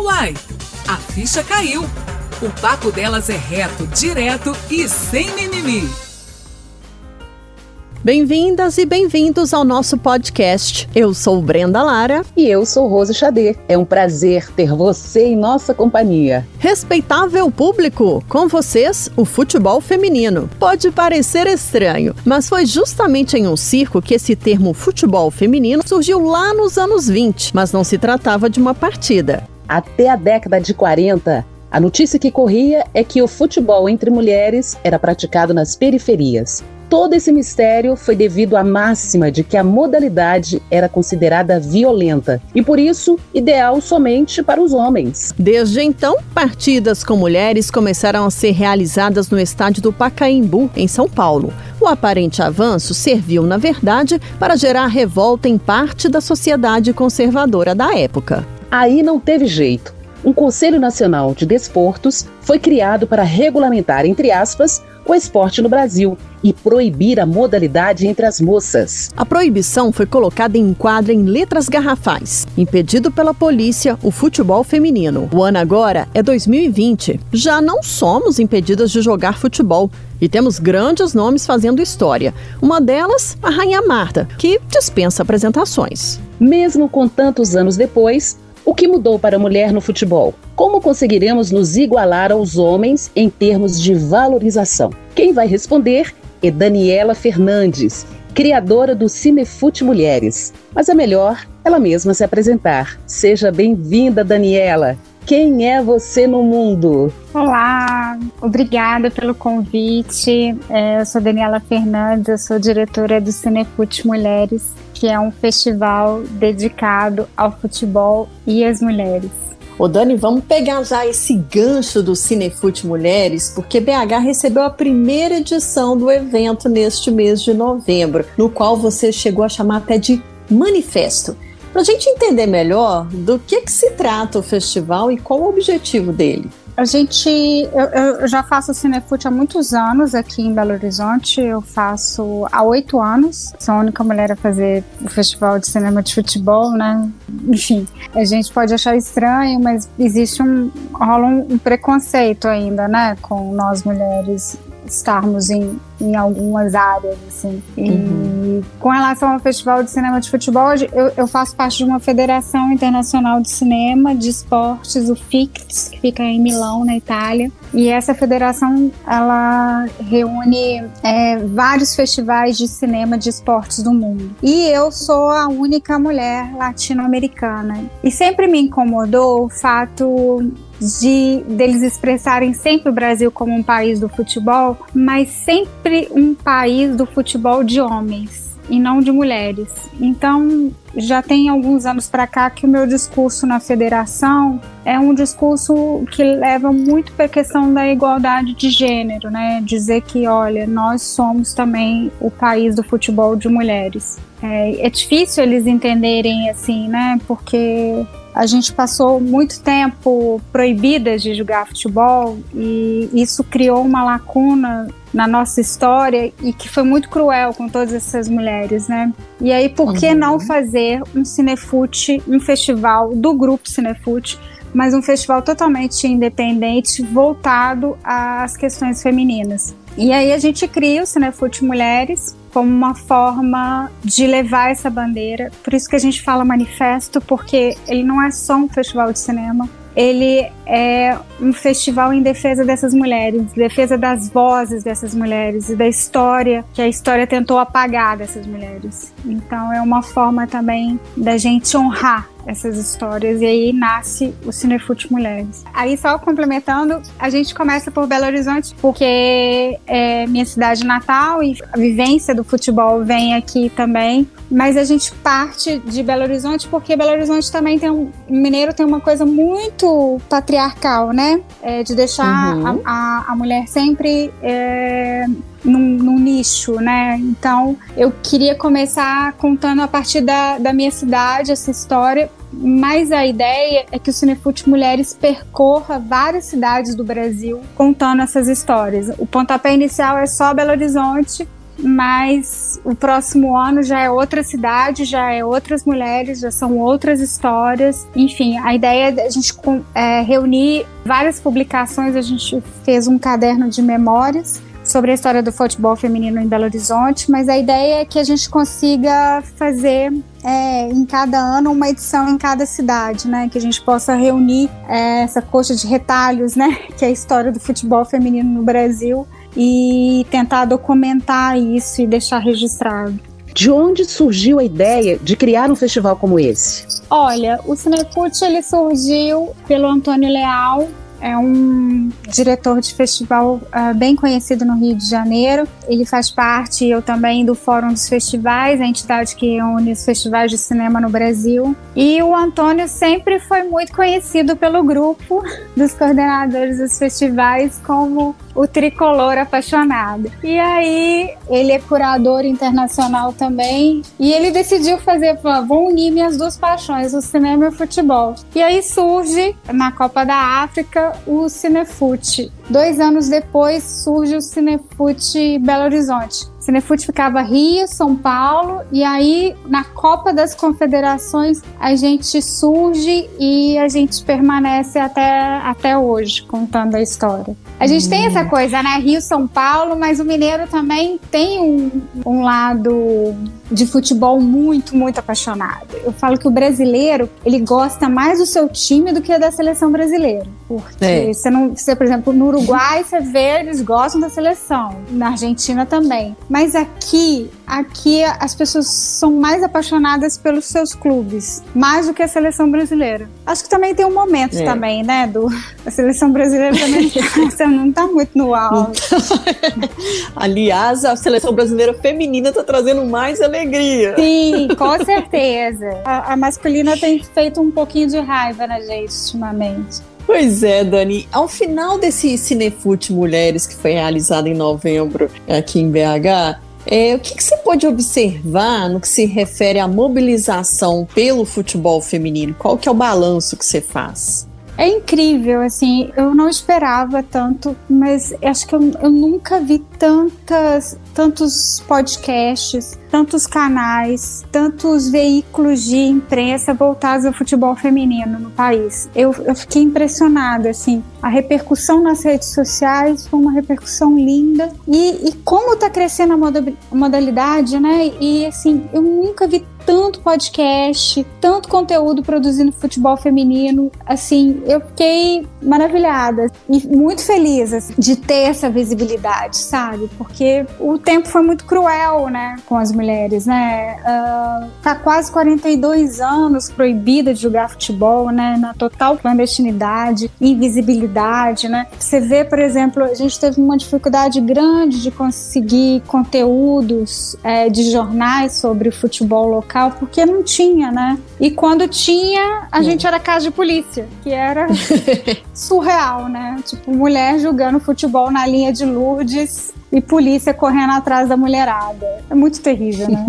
Uai, a ficha caiu. O papo delas é reto, direto e sem mimimi. Bem-vindas e bem-vindos ao nosso podcast. Eu sou Brenda Lara. E eu sou Rose Xadê. É um prazer ter você em nossa companhia. Respeitável público, com vocês, o futebol feminino. Pode parecer estranho, mas foi justamente em um circo que esse termo futebol feminino surgiu lá nos anos 20, mas não se tratava de uma partida. Até a década de 40, a notícia que corria é que o futebol entre mulheres era praticado nas periferias. Todo esse mistério foi devido à máxima de que a modalidade era considerada violenta e, por isso, ideal somente para os homens. Desde então, partidas com mulheres começaram a ser realizadas no estádio do Pacaembu, em São Paulo. O aparente avanço serviu, na verdade, para gerar revolta em parte da sociedade conservadora da época. Aí não teve jeito. Um Conselho Nacional de Desportos foi criado para regulamentar, entre aspas, o esporte no Brasil e proibir a modalidade entre as moças. A proibição foi colocada em quadra em letras garrafais, impedido pela polícia o futebol feminino. O ano agora é 2020. Já não somos impedidas de jogar futebol. E temos grandes nomes fazendo história. Uma delas, a Rainha Marta, que dispensa apresentações. Mesmo com tantos anos depois, o que mudou para a mulher no futebol? Como conseguiremos nos igualar aos homens em termos de valorização? Quem vai responder é Daniela Fernandes, criadora do Cinefute Mulheres. Mas é melhor ela mesma se apresentar. Seja bem-vinda, Daniela. Quem é você no mundo? Olá, obrigada pelo convite. É, eu sou Daniela Fernandes, eu sou diretora do Cinefute Mulheres que é um festival dedicado ao futebol e às mulheres. Ô Dani, vamos pegar já esse gancho do Cinefute Mulheres, porque BH recebeu a primeira edição do evento neste mês de novembro, no qual você chegou a chamar até de manifesto. Para a gente entender melhor do que, que se trata o festival e qual o objetivo dele. A gente, eu, eu, já faço Cinefute há muitos anos aqui em Belo Horizonte. Eu faço há oito anos. Sou a única mulher a fazer o festival de cinema de futebol, né? Enfim, a gente pode achar estranho, mas existe um rola um, um preconceito ainda, né, com nós mulheres estarmos em, em algumas áreas, assim. E uhum. com relação ao Festival de Cinema de Futebol, eu, eu, faço parte de uma federação internacional de cinema, de esportes, o FICTS, que fica em Milão, na Itália. E essa federação, ela reúne é, vários festivais de cinema de esportes do mundo. E eu sou a única mulher latino-americana. E sempre me incomodou o fato de deles expressarem sempre o Brasil como um país do futebol, mas sempre um país do futebol de homens e não de mulheres. Então, já tem alguns anos para cá que o meu discurso na federação é um discurso que leva muito para a questão da igualdade de gênero, né? Dizer que, olha, nós somos também o país do futebol de mulheres. É, é difícil eles entenderem assim, né? Porque a gente passou muito tempo proibidas de jogar futebol e isso criou uma lacuna na nossa história e que foi muito cruel com todas essas mulheres, né? E aí, por que uhum. não fazer um Cinefute, um festival do grupo Cinefute, mas um festival totalmente independente, voltado às questões femininas? E aí a gente cria o Cinefute Mulheres, como uma forma de levar essa bandeira. Por isso que a gente fala manifesto, porque ele não é só um festival de cinema, ele é um festival em defesa dessas mulheres, defesa das vozes dessas mulheres e da história que a história tentou apagar dessas mulheres. Então é uma forma também da gente honrar essas histórias e aí nasce o Cinefute Mulheres. Aí só complementando, a gente começa por Belo Horizonte porque é minha cidade natal e a vivência do futebol vem aqui também, mas a gente parte de Belo Horizonte porque Belo Horizonte também tem um mineiro tem uma coisa muito patriarcal, né? É, de deixar uhum. a, a, a, mulher sempre é, num, num, nicho, né? Então eu queria começar contando a partir da, da minha cidade essa história, mas a ideia é que o Cinefute Mulheres percorra várias cidades do Brasil contando essas histórias. O pontapé inicial é só Belo Horizonte, mas o próximo ano já é outra cidade, já é outras mulheres, já são outras histórias. Enfim, a ideia é a gente é, reunir várias publicações, a gente fez um caderno de memórias sobre a história do futebol feminino em Belo Horizonte, mas a ideia é que a gente consiga fazer é, em cada ano uma edição em cada cidade, né? Que a gente possa reunir é, essa coxa de retalhos, né? Que é a história do futebol feminino no Brasil e tentar documentar isso e deixar registrado. De onde surgiu a ideia de criar um festival como esse? Olha, o Cinefute ele surgiu pelo Antônio Leal, é um diretor de festival uh, bem conhecido no Rio de Janeiro. Ele faz parte, eu também, do Fórum dos Festivais, a entidade que reúne os festivais de cinema no Brasil. E o Antônio sempre foi muito conhecido pelo grupo dos coordenadores dos festivais como o tricolor apaixonado. E aí, ele é curador internacional também, e ele decidiu fazer, vou unir minhas duas paixões, o cinema e o futebol. E aí surge, na Copa da África, o Cinefute. Dois anos depois surge o Cinefute Belo Horizonte. Cinefute ficava Rio, São Paulo, e aí na Copa das Confederações a gente surge e a gente permanece até, até hoje contando a história. A gente hum. tem essa coisa, né? Rio, São Paulo, mas o mineiro também tem um, um lado de futebol muito, muito apaixonado. Eu falo que o brasileiro, ele gosta mais do seu time do que da seleção brasileira. Porque é. você não, você, por exemplo, no Uruguai você vê, eles gostam da seleção, na Argentina também. Mas aqui, aqui as pessoas são mais apaixonadas pelos seus clubes, mais do que a seleção brasileira. Acho que também tem um momento é. também, né, do a seleção brasileira também não tá muito no alto. Aliás, a seleção brasileira feminina tá trazendo mais alegria. Sim, com certeza. A, a masculina tem feito um pouquinho de raiva na gente ultimamente. Pois é, Dani. Ao final desse Cinefute Mulheres, que foi realizado em novembro aqui em BH, é, o que, que, você pode observar no que se refere à mobilização pelo futebol feminino? Qual que é o balanço que você faz? É incrível, assim, eu não esperava tanto, mas acho que eu, eu nunca vi tantas, tantos podcasts, tantos canais, tantos veículos de imprensa voltados ao futebol feminino no país. Eu, eu fiquei impressionada, assim, a repercussão nas redes sociais foi uma repercussão linda e, e como está crescendo a modalidade, né? E assim, eu nunca vi tanto podcast, tanto conteúdo produzindo futebol feminino. Assim, eu fiquei maravilhada e muito feliz assim, de ter essa visibilidade, sabe? Porque o tempo foi muito cruel, né, com as mulheres, né? Uh, tá quase 42 anos proibida de jogar futebol, né? Na total clandestinidade, invisibilidade, né? Você vê, por exemplo, a gente teve uma dificuldade grande de conseguir conteúdos é, de jornais sobre futebol local, porque não tinha, né? E quando tinha, a gente era casa de polícia, que era surreal, né? Tipo, mulher jogando futebol na linha de Lourdes e polícia correndo atrás da mulherada. É muito terrível, né?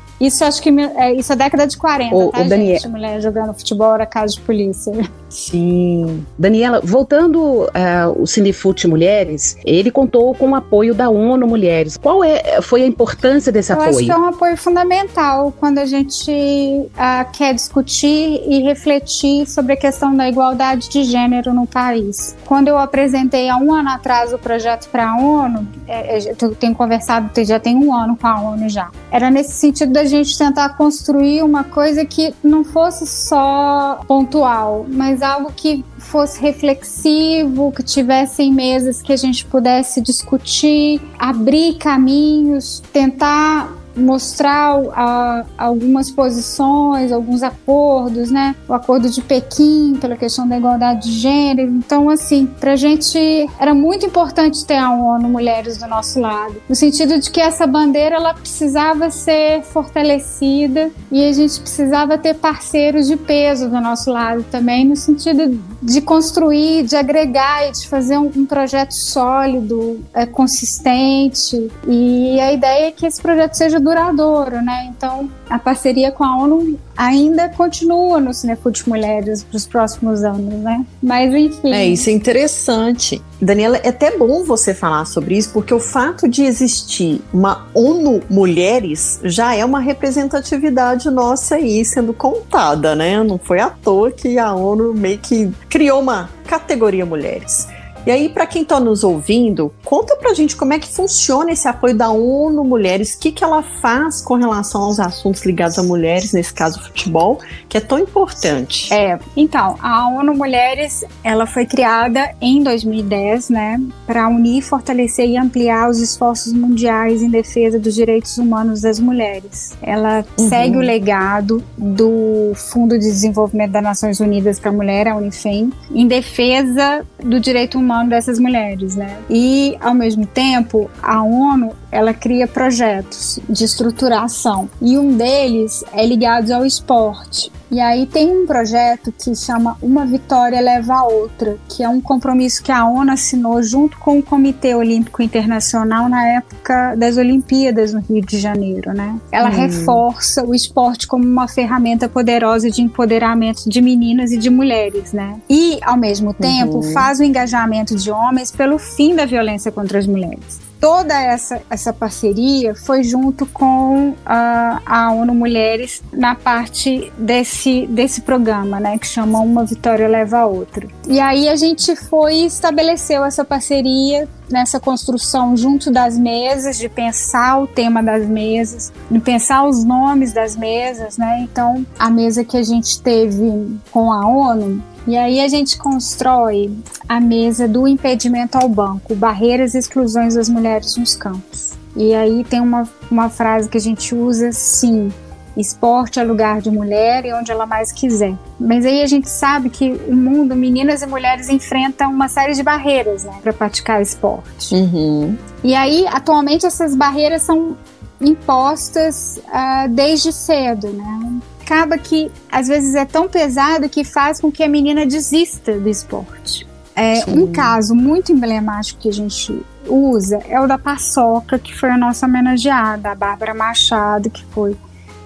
Isso acho que é, isso é década de 40, o, tá, o Daniel... gente? Mulher jogando futebol era caso de polícia. Sim. Daniela, voltando uh, o Cinefute Mulheres, ele contou com o apoio da ONU Mulheres. Qual é, foi a importância desse Eu apoio? Acho que é um apoio fundamental quando a gente uh, quer discutir e refletir sobre a questão da igualdade de gênero no país. Quando eu apresentei há um ano atrás o projeto para a ONU, é, é, eu tenho conversado, já tem um ano com a ONU já. Era nesse sentido da gente tentar construir uma coisa que não fosse só pontual, mas algo que fosse reflexivo, que tivessem mesas que a gente pudesse discutir, abrir caminhos, tentar mostrar algumas posições, alguns acordos, né? O acordo de Pequim pela questão da igualdade de gênero. Então, assim, para a gente era muito importante ter a ONU Mulheres do nosso lado, no sentido de que essa bandeira ela precisava ser fortalecida e a gente precisava ter parceiros de peso do nosso lado também, no sentido de construir, de agregar e de fazer um, um projeto sólido, é, consistente. E a ideia é que esse projeto seja duradouro, né? Então, a parceria com a ONU ainda continua no Cinefute Mulheres para os próximos anos, né? Mas enfim. É, isso é interessante. Daniela, é até bom você falar sobre isso, porque o fato de existir uma ONU Mulheres já é uma representatividade nossa aí sendo contada, né? Não foi à toa que a ONU meio que criou uma categoria mulheres. E aí, para quem está nos ouvindo, conta pra gente como é que funciona esse apoio da ONU Mulheres, o que, que ela faz com relação aos assuntos ligados a mulheres, nesse caso futebol, que é tão importante. É, então, a ONU Mulheres, ela foi criada em 2010, né, para unir, fortalecer e ampliar os esforços mundiais em defesa dos direitos humanos das mulheres. Ela uhum. segue o legado do Fundo de Desenvolvimento das Nações Unidas para a Mulher, a UNIFEM, em defesa do direito humano dessas mulheres, né? E ao mesmo tempo, a ONU ela cria projetos de estruturação e um deles é ligado ao esporte. E aí tem um projeto que chama Uma Vitória Leva a Outra, que é um compromisso que a ONU assinou junto com o Comitê Olímpico Internacional na época das Olimpíadas no Rio de Janeiro, né? Ela hum. reforça o esporte como uma ferramenta poderosa de empoderamento de meninas e de mulheres, né? E, ao mesmo tempo, uhum. faz o engajamento de homens pelo fim da violência contra as mulheres toda essa, essa parceria foi junto com a, a ONU Mulheres na parte desse, desse programa, né, que chama Uma Vitória Leva a Outra. E aí a gente foi e estabeleceu essa parceria nessa construção junto das mesas, de pensar o tema das mesas, de pensar os nomes das mesas, né? Então, a mesa que a gente teve com a ONU e aí a gente constrói a mesa do impedimento ao banco, barreiras e exclusões das mulheres nos campos. E aí tem uma, uma frase que a gente usa, sim, esporte é lugar de mulher e onde ela mais quiser. Mas aí a gente sabe que o mundo, meninas e mulheres enfrentam uma série de barreiras né, para praticar esporte. Uhum. E aí, atualmente, essas barreiras são impostas uh, desde cedo, né? Acaba que às vezes é tão pesado que faz com que a menina desista do esporte. É, um caso muito emblemático que a gente usa é o da Paçoca, que foi a nossa homenageada, a Bárbara Machado, que foi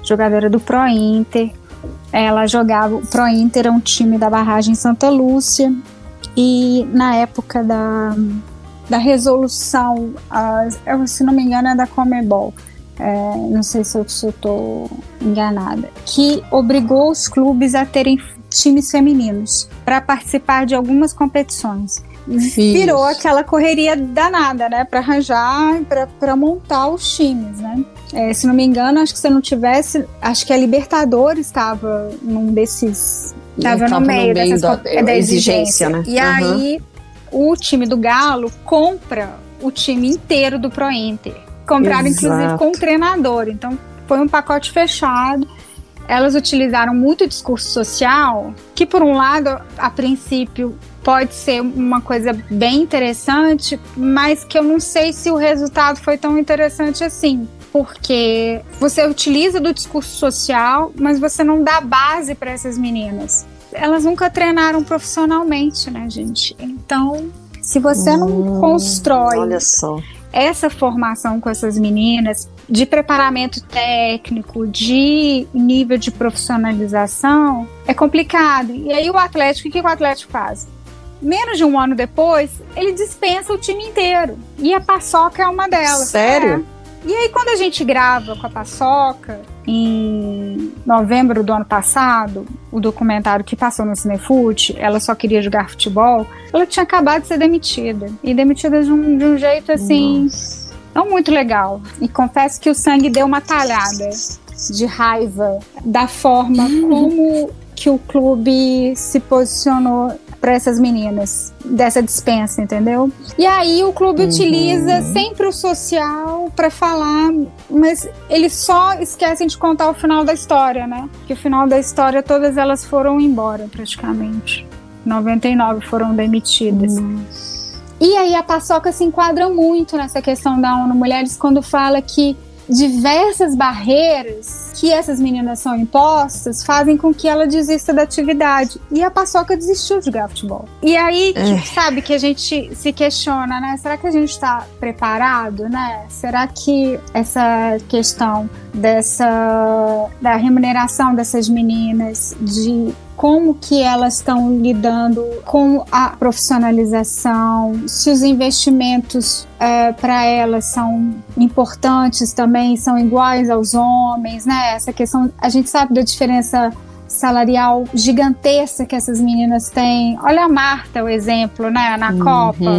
jogadora do Pro Inter. Ela jogava, o Pro Inter é um time da barragem Santa Lúcia, e na época da, da resolução, uh, se não me engano, é da Comebol, é, não sei se eu estou enganada, que obrigou os clubes a terem times femininos para participar de algumas competições. Virou aquela correria danada, né? Para arranjar, para montar os times, né? É, se não me engano, acho que se não tivesse, acho que a Libertadores estava num desses. Estava no, meio, no meio dessas, da, da exigência, exigência, né? E uhum. aí o time do Galo compra o time inteiro do Pro Inter compraram Exato. inclusive com o treinador. Então foi um pacote fechado. Elas utilizaram muito discurso social, que por um lado, a princípio, pode ser uma coisa bem interessante, mas que eu não sei se o resultado foi tão interessante assim. Porque você utiliza do discurso social, mas você não dá base para essas meninas. Elas nunca treinaram profissionalmente, né, gente? Então, se você não hum, constrói olha só essa formação com essas meninas de preparamento técnico, de nível de profissionalização, é complicado. E aí o Atlético, o que o Atlético faz? Menos de um ano depois, ele dispensa o time inteiro. E a Paçoca é uma delas. Sério? É. E aí, quando a gente grava com a Paçoca, em novembro do ano passado, o documentário que passou no Cinefute, ela só queria jogar futebol, ela tinha acabado de ser demitida. E demitida de um, de um jeito assim. Nossa. Não muito legal. E confesso que o sangue deu uma talhada de raiva da forma hum. como que o clube se posicionou para essas meninas dessa dispensa, entendeu? E aí o clube uhum. utiliza sempre o social para falar, mas eles só esquecem de contar o final da história, né? Que o final da história todas elas foram embora praticamente. 99 foram demitidas. E aí a Paçoca se enquadra muito nessa questão da ONU Mulheres quando fala que diversas barreiras que essas meninas são impostas fazem com que ela desista da atividade. E a Paçoca desistiu de jogar futebol. E aí, é. que, sabe, que a gente se questiona, né? Será que a gente está preparado, né? Será que essa questão dessa da remuneração dessas meninas, de como que elas estão lidando com a profissionalização, se os investimentos é, para elas são importantes também, são iguais aos homens, né? Essa questão, a gente sabe da diferença salarial gigantesca que essas meninas têm. Olha a Marta, o exemplo, né, na uhum. Copa.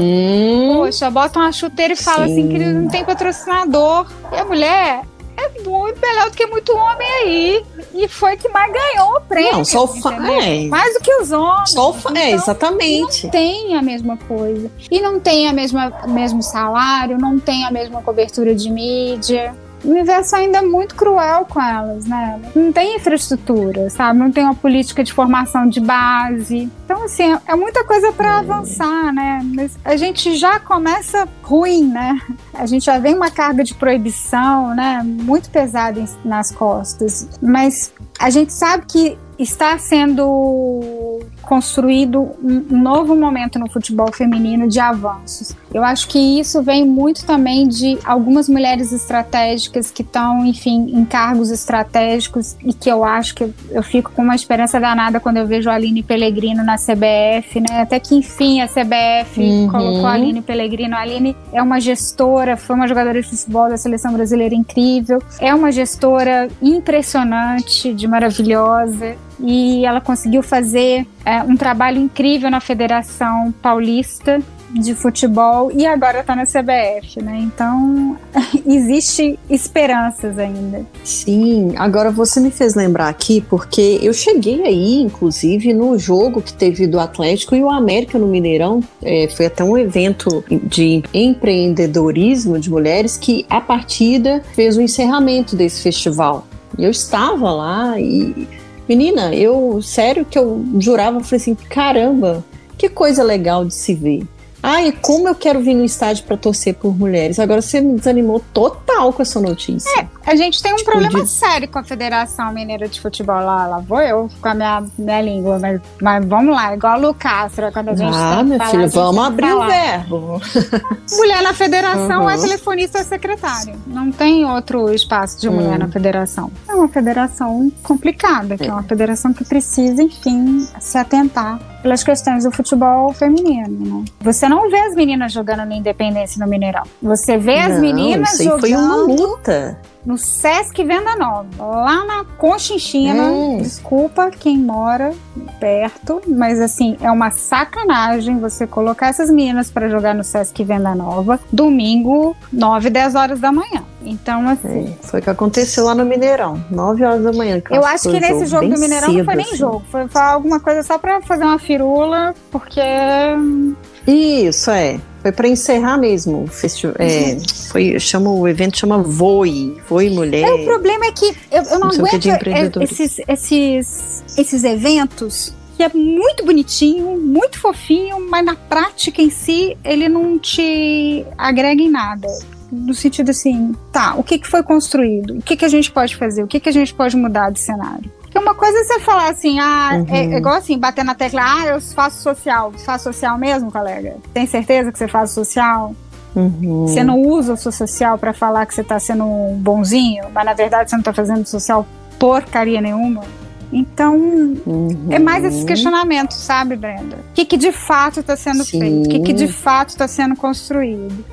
Poxa, bota uma chuteira e fala Sim. assim que não tem patrocinador. E a mulher é muito melhor do que muito homem aí. E foi que mais ganhou o prêmio. Não, só o é. Mais do que os homens. Só o então, é, exatamente. Não tem a mesma coisa. E não tem a mesma mesmo salário, não tem a mesma cobertura de mídia o universo ainda é muito cruel com elas, né? Não tem infraestrutura, sabe? Não tem uma política de formação de base. Então, assim, é muita coisa para é. avançar, né? Mas a gente já começa ruim, né? A gente já vem uma carga de proibição, né? Muito pesada nas costas. Mas a gente sabe que está sendo construído um novo momento no futebol feminino de avanços. Eu acho que isso vem muito também de algumas mulheres estratégicas que estão, enfim, em cargos estratégicos e que eu acho que eu fico com uma esperança danada quando eu vejo a Aline Pellegrino na CBF, né? Até que enfim a CBF uhum. colocou a Aline Pellegrino. A Aline é uma gestora, foi uma jogadora de futebol da seleção brasileira incrível, é uma gestora impressionante, de maravilhosa e ela conseguiu fazer é, um trabalho incrível na Federação Paulista de futebol e agora está na CBF, né? Então existe esperanças ainda. Sim, agora você me fez lembrar aqui porque eu cheguei aí, inclusive, no jogo que teve do Atlético e o América no Mineirão. É, foi até um evento de empreendedorismo de mulheres que a partida fez o encerramento desse festival. Eu estava lá e Menina, eu, sério que eu jurava, falei assim, caramba, que coisa legal de se ver. Ai, como eu quero vir no estádio para torcer por mulheres. Agora você me desanimou total com essa notícia. É, a gente tem um tipo problema de... sério com a Federação Mineira de Futebol lá. Lá vou eu com a minha, minha língua, mas, mas vamos lá, igual a Lucastra, quando a gente Ah, meu filho, vamos abrir o verbo. Mulher na federação uhum. é telefonista secretário. Não tem outro espaço de mulher na hum. federação. É uma federação complicada, que é uma federação que precisa, enfim, se atentar pelas questões do futebol feminino. Né? Você não vê as meninas jogando na Independência no Mineirão. Você vê as não, meninas isso jogando. Foi uma luta no Sesc Venda Nova, lá na Conchinchina. Hum. Desculpa quem mora perto, mas assim, é uma sacanagem você colocar essas meninas para jogar no Sesc Venda Nova domingo, 9, 10 horas da manhã. Então, assim. É, foi o que aconteceu lá no Mineirão, 9 horas da manhã. Eu acho que nesse jogo, jogo do Mineirão cedo, não foi nem assim. jogo, foi, foi alguma coisa só para fazer uma firula, porque. Isso, é. Foi para encerrar mesmo o festival. É, foi, chama, o evento chama Voe, Voe Mulher. É, o problema é que eu, eu não, não aguento é, esses, esses, esses eventos que é muito bonitinho, muito fofinho, mas na prática em si ele não te agrega em nada. No sentido assim, tá, o que, que foi construído? O que, que a gente pode fazer? O que, que a gente pode mudar de cenário? Porque uma coisa é você falar assim, ah, é, uhum. é, é, igual assim, bater na tecla, ah, eu faço social. Faço social mesmo, colega? Tem certeza que você faz social? Uhum. Você não usa o seu social para falar que você tá sendo bonzinho, mas na verdade você não tá fazendo social porcaria nenhuma? Então, uhum. é mais esses questionamentos, sabe, Brenda? O que, que de fato está sendo Sim. feito? O que, que de fato está sendo construído?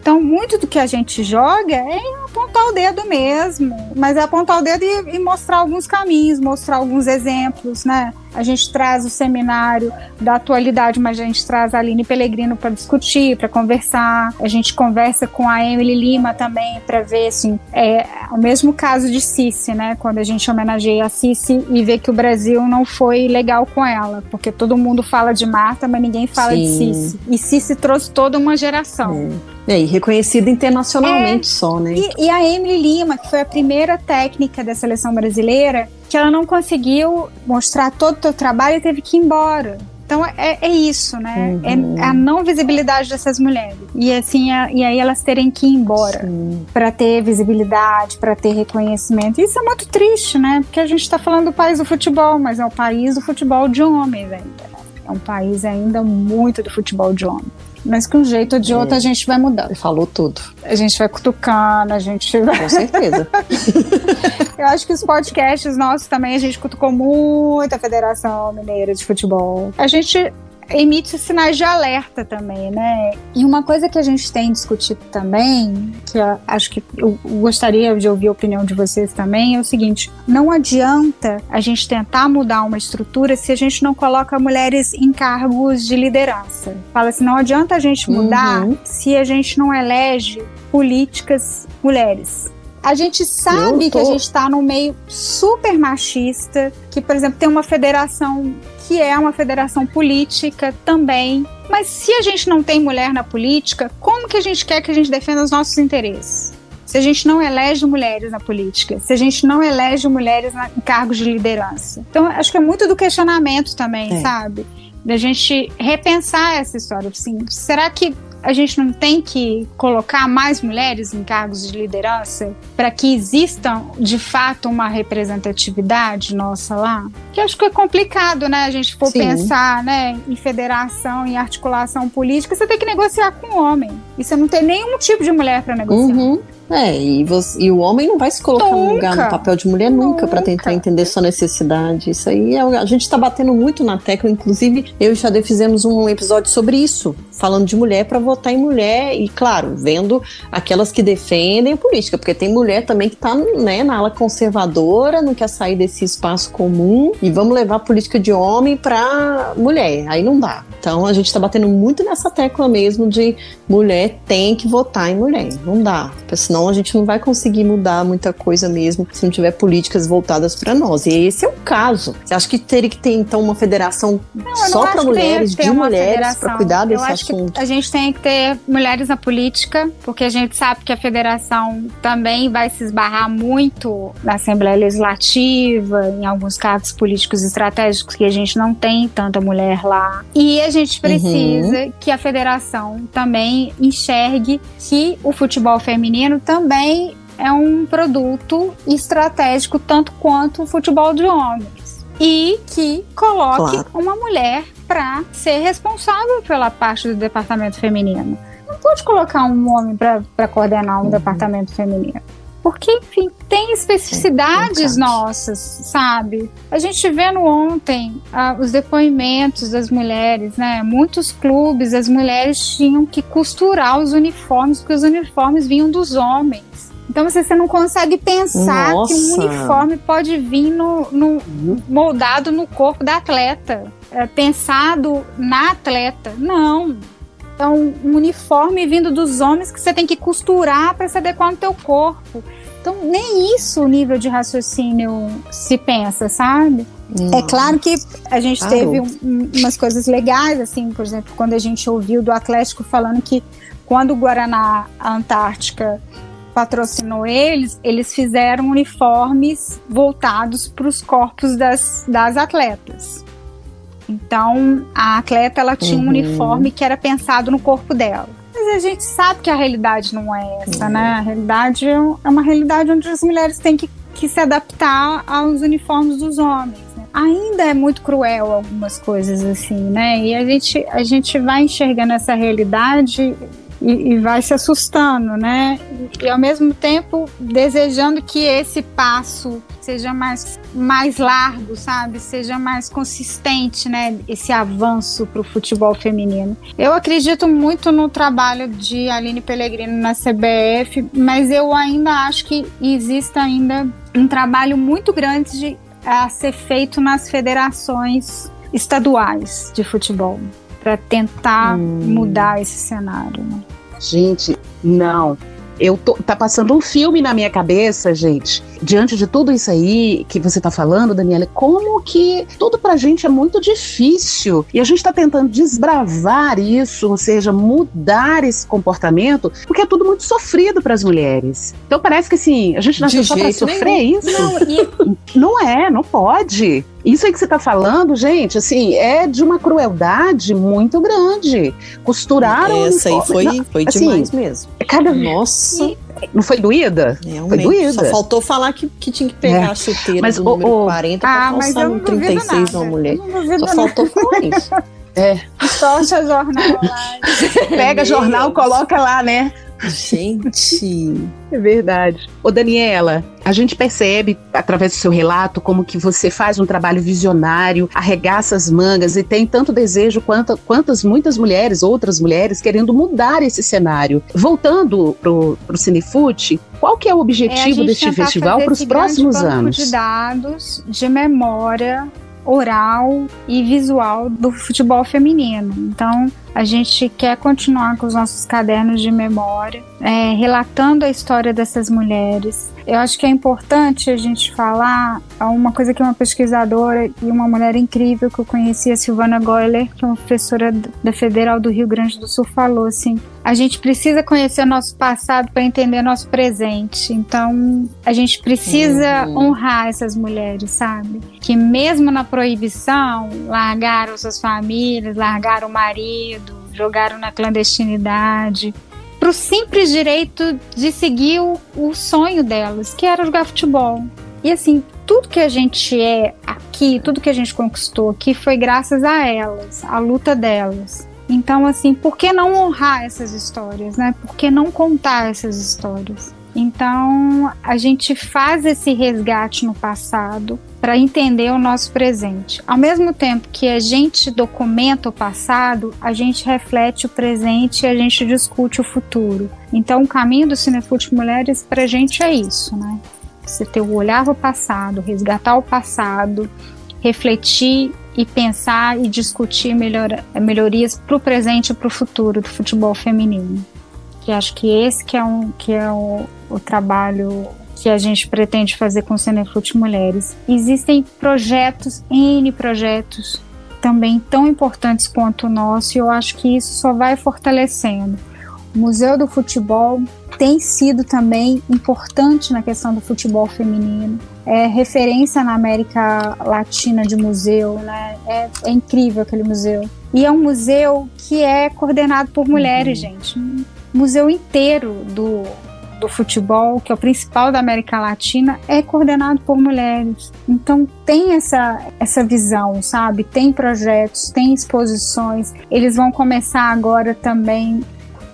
Então, muito do que a gente joga é apontar o dedo mesmo, mas é apontar o dedo e, e mostrar alguns caminhos, mostrar alguns exemplos, né? A gente traz o seminário da atualidade, mas a gente traz a Aline Pellegrino para discutir, para conversar. A gente conversa com a Emily Lima também para ver, assim, é o mesmo caso de Cici, né? Quando a gente homenageia a Cici e vê que o Brasil não foi legal com ela, porque todo mundo fala de Marta, mas ninguém fala Sim. de Cici. E Cici trouxe toda uma geração. É. E reconhecida internacionalmente é, só, né? E, e a Emily Lima, que foi a primeira técnica da seleção brasileira, que ela não conseguiu mostrar todo o seu trabalho e teve que ir embora. Então é, é isso, né? Uhum. É a não visibilidade dessas mulheres. E assim, a, e aí elas terem que ir embora para ter visibilidade, para ter reconhecimento. Isso é muito triste, né? Porque a gente está falando do país do futebol, mas é o país do futebol de homens ainda. Né? É um país ainda muito do futebol de homens. Mas que um jeito ou de outro É. a gente vai mudando. Falou tudo, A gente vai cutucando, a gente vai. com certeza. Eu acho que os podcasts nossos também, a gente cutucou muito a Federação Mineira de Futebol. A gente emite sinais de alerta também, né? E uma coisa que a gente tem discutido também, que eu acho que eu gostaria de ouvir a opinião de vocês também, é o seguinte: não adianta a gente tentar mudar uma estrutura se a gente não coloca mulheres em cargos de liderança. Fala assim, não adianta a gente mudar Uhum. se a gente não elege políticas mulheres. A gente sabe tô- que a gente está num meio super machista, que, por exemplo, tem uma federação que é uma federação política também. Mas se a gente não tem mulher na política, como que a gente quer que a gente defenda os nossos interesses? Se a gente não elege mulheres na política, se a gente não elege mulheres na- em cargos de liderança. Então, acho que é muito do questionamento também, É. sabe? Da gente repensar essa história. Assim, será que a gente não tem que colocar mais mulheres em cargos de liderança para que exista de fato uma representatividade nossa lá? Que acho que é complicado, né? A gente for Sim. pensar, né, em federação, em articulação política, você tem que negociar com o homem. E você não tem nenhum tipo de mulher para negociar. Uhum. É, e, você- e o homem não vai se colocar no lugar, Nunca. no papel de mulher nunca, pra Nunca. tentar entender sua necessidade. Isso aí, é, a gente tá batendo muito na tecla, inclusive eu e o Xadê fizemos um episódio sobre isso, falando de mulher pra votar em mulher e, claro, vendo aquelas que defendem a política, porque tem mulher também que tá né, na ala conservadora, não quer sair desse espaço comum e vamos levar a política de homem pra mulher, aí não dá. Então a gente tá batendo muito nessa tecla mesmo de mulher tem que votar em mulher, não dá, porque senão a gente não vai conseguir mudar muita coisa mesmo se não tiver políticas voltadas pra nós. E esse é o caso. Você acha que teria que ter então uma federação não só que mulheres, de mulheres, pra cuidar desse Eu acho assunto? que a gente tem que ter mulheres na política, porque a gente sabe que a federação também vai se esbarrar muito na Assembleia Legislativa, em alguns cargos políticos estratégicos que a gente não tem tanta mulher lá. E a gente precisa que a federação também enxergue que o futebol feminino também é um produto estratégico tanto quanto o futebol de homens. E que coloque Claro. uma mulher para ser responsável pela parte do departamento feminino. Não pode colocar um homem para coordenar um Uhum. departamento feminino. Porque, enfim, tem especificidades É, nossas, sabe? A gente vendo ontem ah, os depoimentos das mulheres, né? Muitos clubes, as mulheres tinham que costurar os uniformes, porque os uniformes vinham dos homens. Então você, você não consegue pensar que um Nossa. uniforme pode vir no, no- moldado no corpo da atleta, é, pensado na atleta. Não. Então, um uniforme vindo dos homens que você tem que costurar para se adequar no teu corpo. Então, nem isso o nível de raciocínio se pensa, sabe? É claro que a gente Parou. teve um- um- umas coisas legais, assim, por exemplo, quando a gente ouviu do Atlético falando que quando o Guaraná Antártica patrocinou eles, eles fizeram uniformes voltados para os corpos das, das atletas. Então, a atleta ela tinha um Uhum. uniforme que era pensado no corpo dela. Mas a gente sabe que a realidade não é essa, Uhum. né? A realidade é uma realidade onde as mulheres têm que, que se adaptar aos uniformes dos homens. né? Ainda é muito cruel algumas coisas assim, né? E a gente, a gente vai enxergando essa realidade e, e vai se assustando, né? E, ao mesmo tempo desejando que esse passo seja mais, mais largo, sabe? Seja mais consistente, né? Esse avanço para o futebol feminino. Eu acredito muito no trabalho de Aline Pellegrino na CBF, mas eu ainda acho que existe ainda um trabalho muito grande de, a ser feito nas federações estaduais de futebol para tentar Hum. mudar esse cenário. né? Gente, não. Eu tô, tá passando um filme na minha cabeça, gente. Diante de tudo isso aí que você tá falando, Daniela, como que tudo pra gente é muito difícil. E a gente tá tentando desbravar isso, ou seja, mudar esse comportamento, porque é tudo muito sofrido pras mulheres. Então parece que assim, a gente nasceu De só pra sofrer isso. Não, e Não é, não pode. Isso aí que você está falando, gente, assim, é de uma crueldade muito grande. Costuraram. Essa aí foi, não, foi assim, demais mesmo. Cada... Nossa. Não foi doída? Foi doída. Só faltou falar que, que tinha que pegar é. a chuteira mas, do o, número o... 40 ah, pra passar no 36 uma mulher. Só faltou falar isso. É. Sorte jornal lá. Pega jornal, coloca lá, né? Gente, é verdade. Ô Daniela, a gente percebe através do seu relato como que você faz um trabalho visionário, arregaça as mangas e tem tanto desejo quanto quantas muitas mulheres, outras mulheres querendo mudar esse cenário. Voltando pro, pro Cinefoot, qual que é o objetivo é deste festival para os próximos anos? de dados de memória oral e visual do futebol feminino. Então, a gente quer continuar com os nossos cadernos de memória, é, relatando a história dessas mulheres. Eu acho que é importante a gente falar uma coisa que uma pesquisadora e uma mulher incrível que eu conheci, a Silvana Goyler, que é uma professora da Federal do Rio Grande do Sul, falou assim: a gente precisa conhecer o nosso passado para entender nosso presente. Então, a gente precisa uhum. honrar essas mulheres, sabe? Que mesmo na proibição, largaram suas famílias, largaram o marido, jogaram na clandestinidade, para o simples direito de seguir o, o sonho delas, que era jogar futebol. E assim, tudo que a gente é aqui, tudo que a gente conquistou aqui foi graças a elas, a luta delas. Então, assim, por que não honrar essas histórias, né? Por que não contar essas histórias? Então, a gente faz esse resgate no passado para entender o nosso presente. Ao mesmo tempo que a gente documenta o passado, a gente reflete o presente e a gente discute o futuro. Então, o caminho do Cinefute Mulheres para a gente é isso, né? Você ter o olhar para o passado, resgatar o passado, refletir e pensar e discutir melhor, melhorias para o presente e para o futuro do futebol feminino. Que acho que esse que é, um, que é o, o trabalho que a gente pretende fazer com o Cenefute Mulheres. Existem projetos, N projetos, também tão importantes quanto o nosso, e eu acho que isso só vai fortalecendo. O Museu do Futebol tem sido também importante na questão do futebol feminino. É referência na América Latina de museu, né? É, é incrível aquele museu. E é um museu que é coordenado por mulheres, uhum. gente. Um museu inteiro do, do futebol, que é o principal da América Latina, é coordenado por mulheres. Então tem essa, essa visão, sabe? Tem projetos, tem exposições. Eles vão começar agora também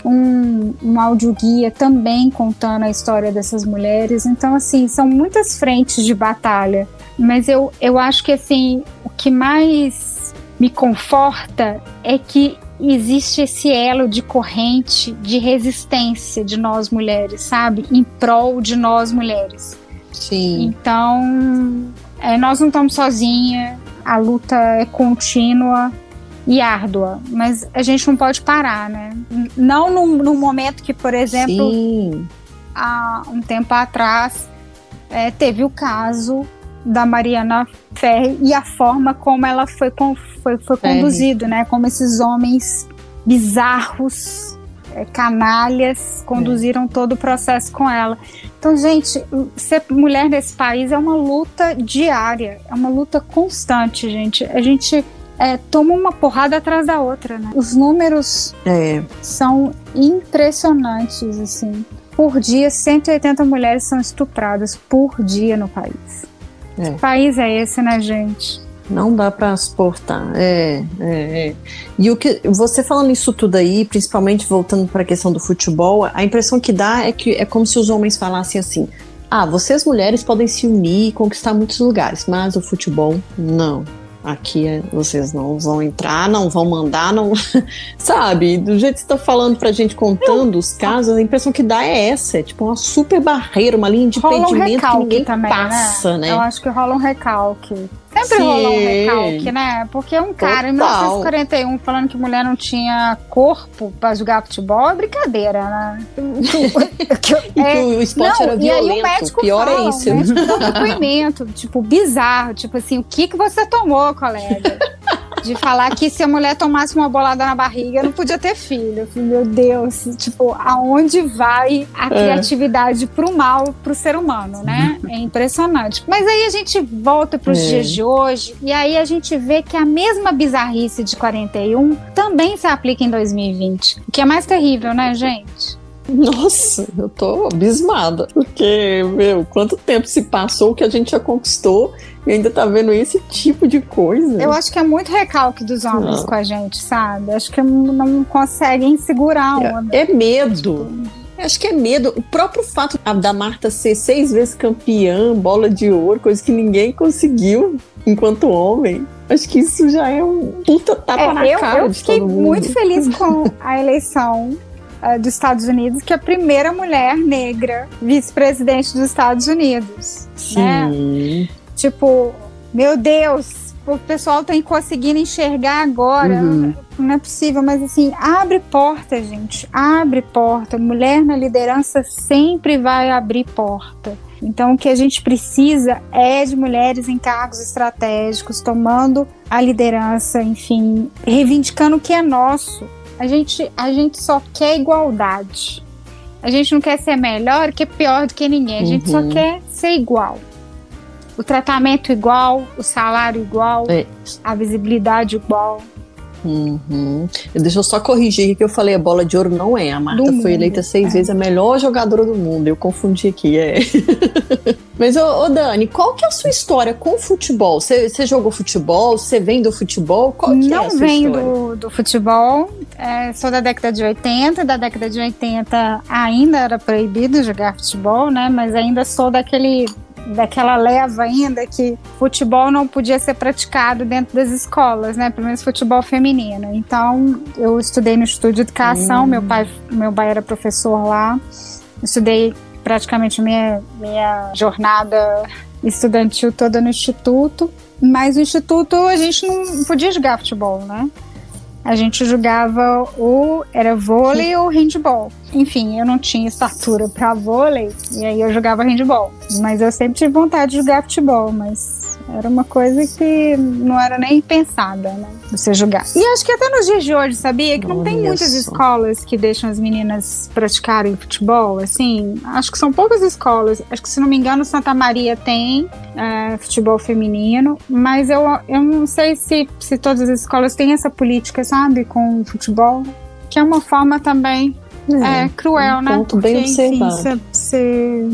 um, um audioguia também contando a história dessas mulheres. Então, assim, são muitas frentes de batalha. Mas eu, eu acho que, assim, o que mais me conforta é que existe esse elo de corrente de resistência de nós mulheres, sabe? Em prol de nós mulheres. Sim. Então, é, nós não estamos sozinhas, a luta é contínua e árdua, mas a gente não pode parar, né? Não num, num momento que, por exemplo, Sim. há um tempo atrás, é, teve o caso da Mariana Ferre e a forma como ela foi, foi, foi conduzido, né? Como esses homens bizarros, é, canalhas, conduziram é. todo o processo com ela. Então, gente, ser mulher nesse país é uma luta diária, é uma luta constante, gente. A gente é, toma uma porrada atrás da outra, né? Os números é. são impressionantes, assim. Por dia, 180 mulheres são estupradas por dia no país. É. Que país é esse, né, gente? Não dá para suportar. É, é, é, E o que você falando isso tudo aí, principalmente voltando para a questão do futebol, a impressão que dá é que é como se os homens falassem assim: "Ah, vocês mulheres podem se unir e conquistar muitos lugares, mas o futebol não aqui vocês não vão entrar, não vão mandar, não. Sabe? Do jeito que você tá falando pra gente, contando os casos, a impressão que dá é essa: é tipo uma super barreira, uma linha de impedimento um que ninguém também, né? passa, né? né? Eu acho que rola um recalque. Sempre Sim. rolou um recalque, né? Porque um cara Total. em 1941 falando que mulher não tinha corpo pra jogar futebol é brincadeira, né? é, que o esporte não, era violento. E aí o médico Pior fala, é isso. O médico dá um depoimento, tipo, bizarro. Tipo assim, o que, que você tomou, colega? de falar que se a mulher tomasse uma bolada na barriga, não podia ter filho. Meu Deus, tipo, aonde vai a é. criatividade pro mal, pro ser humano, né? É impressionante. Mas aí a gente volta pros é. dias de hoje e aí a gente vê que a mesma bizarrice de 41 também se aplica em 2020. O que é mais terrível, né, gente? Nossa, eu tô abismada. Porque, meu, quanto tempo se passou que a gente já conquistou e ainda tá vendo esse tipo de coisa. Eu acho que é muito recalque dos homens não. com a gente, sabe? Acho que não conseguem segurar uma. É, é medo. Acho que é medo. O próprio fato da Marta ser seis vezes campeã, bola de ouro, coisa que ninguém conseguiu enquanto homem. Acho que isso já é um puta tapa é, na eu, cara. Eu fiquei muito feliz com a eleição uh, dos Estados Unidos, que é a primeira mulher negra vice-presidente dos Estados Unidos. Sim. Né? Tipo, meu Deus, o pessoal tem conseguindo enxergar agora. Uhum. Não é possível, mas assim, abre porta, gente. Abre porta. Mulher na liderança sempre vai abrir porta. Então, o que a gente precisa é de mulheres em cargos estratégicos, tomando a liderança, enfim, reivindicando o que é nosso. A gente, a gente só quer igualdade. A gente não quer ser melhor que pior do que ninguém. A gente uhum. só quer ser igual. O tratamento igual, o salário igual, é. a visibilidade igual. Uhum. Deixa eu só corrigir que eu falei a bola de ouro não é. A Marta foi eleita seis é. vezes a melhor jogadora do mundo. Eu confundi aqui, é. Mas, ô, ô, Dani, qual que é a sua história com o futebol? Você, jogou futebol? Você vem do futebol? Qual que não é a sua venho do, do futebol. É, sou da década de 80. Da década de 80 ainda era proibido jogar futebol, né? Mas ainda sou daquele daquela leva ainda que futebol não podia ser praticado dentro das escolas, né? Pelo menos futebol feminino. Então, eu estudei no Instituto de Educação, hum. meu pai, meu pai era professor lá. Estudei praticamente minha minha jornada estudantil toda no instituto, mas no instituto a gente não podia jogar futebol, né? A gente jogava o era vôlei ou handball. Enfim, eu não tinha estatura para vôlei e aí eu jogava handball, mas eu sempre tive vontade de jogar futebol, mas era uma coisa que não era nem pensada, né? Você jogar. E acho que até nos dias de hoje, sabia? Que não, tem muitas escolas que deixam as meninas praticarem futebol, assim. Acho que são poucas escolas. Acho que, se não me engano, Santa Maria tem é, futebol feminino. Mas eu, eu não sei se, se todas as escolas têm essa política, sabe? Com futebol. Que é uma forma também é, é cruel, um né? Ponto Porque, bem observado. você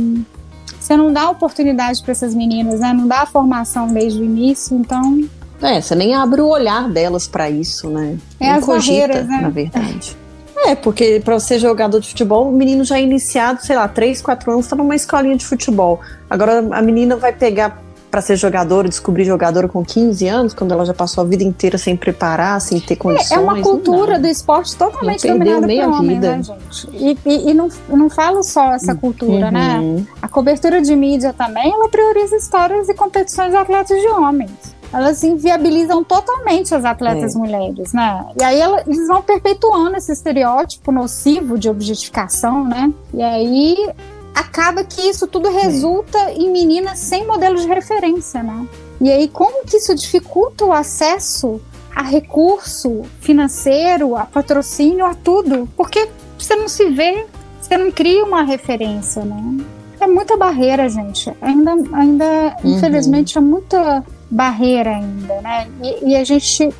você não dá oportunidade para essas meninas, né? Não dá a formação desde o início, então. É, você nem abre o olhar delas para isso, né? É nem as cogita, barreiras, né? Na verdade. É, porque para ser jogador de futebol, o menino já é iniciado, sei lá, 3, 4 anos, tá numa escolinha de futebol. Agora a menina vai pegar para ser jogadora, descobrir jogadora com 15 anos, quando ela já passou a vida inteira sem preparar, sem ter condições. É, é uma cultura do esporte totalmente dominada por homem, vida. né, gente? E, e, e, não, não falo só essa cultura, né? uhum. né? A cobertura de mídia também, ela prioriza histórias e competições de atletas de homens elas inviabilizam totalmente as atletas é. mulheres, né? E aí eles vão perpetuando esse estereótipo nocivo de objetificação, né? E aí acaba que isso tudo resulta em meninas sem modelo de referência, né? E aí, como que isso dificulta o acesso a recurso financeiro, a patrocínio, a tudo? Porque você não se vê, você não cria uma referência, né? É muita barreira, gente. Ainda, ainda uhum. infelizmente, é muita barreira ainda, né? E, e a gente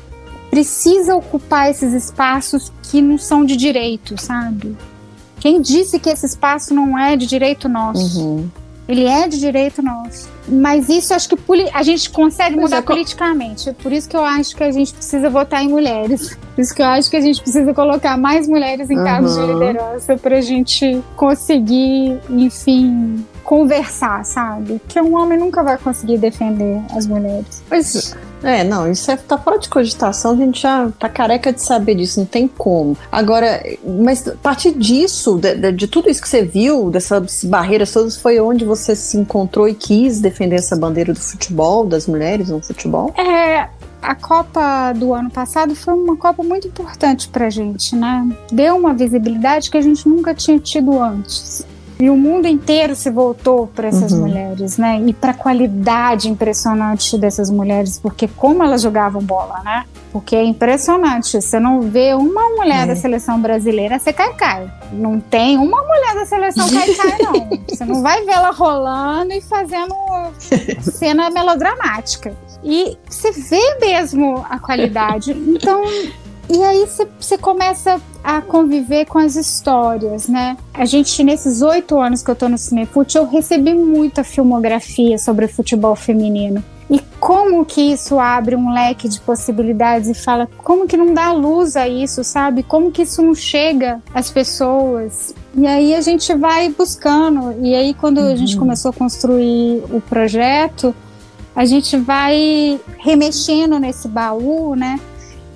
precisa ocupar esses espaços que não são de direito, sabe? Quem disse que esse espaço não é de direito nosso? Uhum. Ele é de direito nosso. Mas isso acho que a gente consegue mudar é, politicamente. Por isso que eu acho que a gente precisa votar em mulheres. Por isso que eu acho que a gente precisa colocar mais mulheres em uhum. cargos de liderança para a gente conseguir, enfim, conversar, sabe? Que um homem nunca vai conseguir defender as mulheres. Pois é, não, isso é, tá fora de cogitação, a gente já tá careca de saber disso, não tem como. Agora, mas a partir disso, de, de, de tudo isso que você viu, dessas barreiras todas, foi onde você se encontrou e quis defender essa bandeira do futebol, das mulheres no futebol? É, a Copa do ano passado foi uma Copa muito importante pra gente, né? Deu uma visibilidade que a gente nunca tinha tido antes. E o mundo inteiro se voltou para essas uhum. mulheres, né? E para a qualidade impressionante dessas mulheres, porque como elas jogavam bola, né? Porque é impressionante. Você não vê uma mulher é. da seleção brasileira ser cai-cai. Não tem uma mulher da seleção cai-cai, não. Você não vai ver ela rolando e fazendo cena melodramática. E você vê mesmo a qualidade. Então, e aí você começa a conviver com as histórias, né? A gente, nesses oito anos que eu tô no Cinefute, eu recebi muita filmografia sobre futebol feminino. E como que isso abre um leque de possibilidades e fala como que não dá luz a isso, sabe? Como que isso não chega às pessoas? E aí a gente vai buscando. E aí quando uhum. a gente uhum. começou a construir o projeto, a gente vai remexendo nesse baú, né?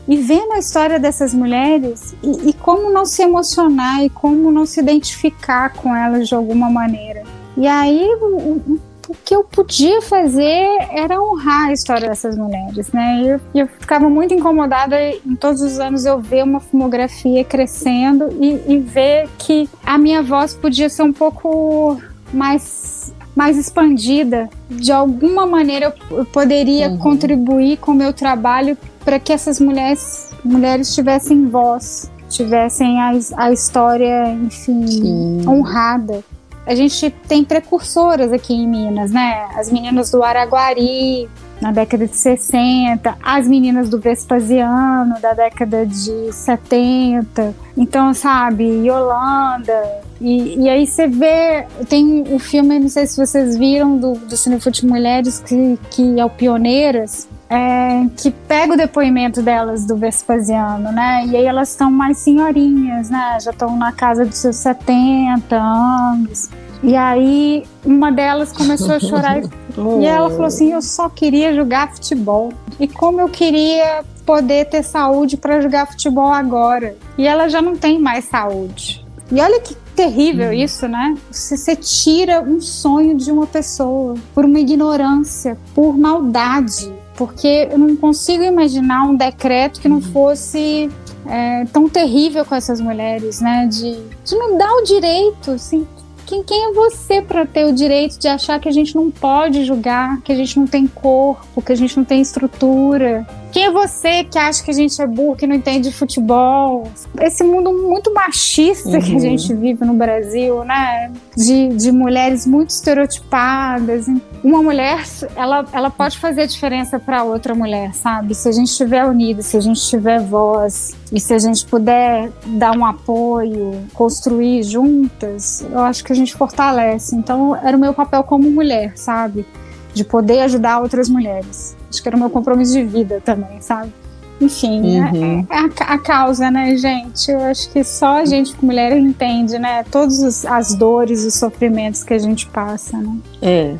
E vendo a história dessas mulheres e, e, como não se emocionar e como não se identificar com elas de alguma maneira. E aí o, o que eu podia fazer era honrar a história dessas mulheres, né? Eu, eu ficava muito incomodada em todos os anos eu ver uma filmografia crescendo e, e ver que a minha voz podia ser um pouco mais mais expandida. De alguma maneira eu poderia uhum. contribuir com o meu trabalho para que essas mulheres, mulheres tivessem voz, tivessem a, a história, enfim, Sim. honrada. A gente tem precursoras aqui em Minas, né? As meninas do Araguari, na década de 60, as meninas do Vespasiano, da década de 70. Então, sabe, Yolanda. E, e aí você vê, tem o um filme, não sei se vocês viram, do, do Cinefute Mulheres, que, que é o Pioneiras, é, que pega o depoimento delas do Vespasiano, né? E aí elas estão mais senhorinhas, né? Já estão na casa dos seus 70 anos. E aí uma delas começou a chorar e ela falou assim: "Eu só queria jogar futebol. E como eu queria poder ter saúde para jogar futebol agora. E ela já não tem mais saúde. E olha que terrível hum. isso, né? Você, você tira um sonho de uma pessoa por uma ignorância, por maldade. Porque eu não consigo imaginar um decreto que não uhum. fosse é, tão terrível com essas mulheres, né? De, de não dar o direito, assim, quem, quem é você para ter o direito de achar que a gente não pode julgar, que a gente não tem corpo, que a gente não tem estrutura? Quem é você que acha que a gente é burro, que não entende futebol? Esse mundo muito machista uhum. que a uhum. gente vive no Brasil, né? De, de mulheres muito estereotipadas. Uma mulher, ela, ela pode fazer diferença para outra mulher, sabe? Se a gente estiver unida, se a gente tiver voz e se a gente puder dar um apoio, construir juntas, eu acho que a gente fortalece. Então, era o meu papel como mulher, sabe? De poder ajudar outras mulheres. Acho que era o meu compromisso de vida também, sabe? Enfim, é, uhum. é, a, a, causa, né, gente? Eu acho que só a gente, mulher, entende, né? Todas as dores, os sofrimentos que a gente passa, né? É,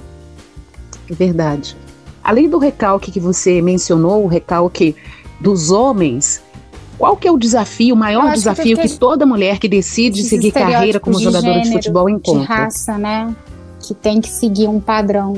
é verdade. Além do recalque que você mencionou, o recalque dos homens, qual que é o desafio, o maior desafio que, que, toda mulher que decide seguir carreira como jogadora de, gênero, de futebol encontra? De raça, né? Que tem que seguir um padrão,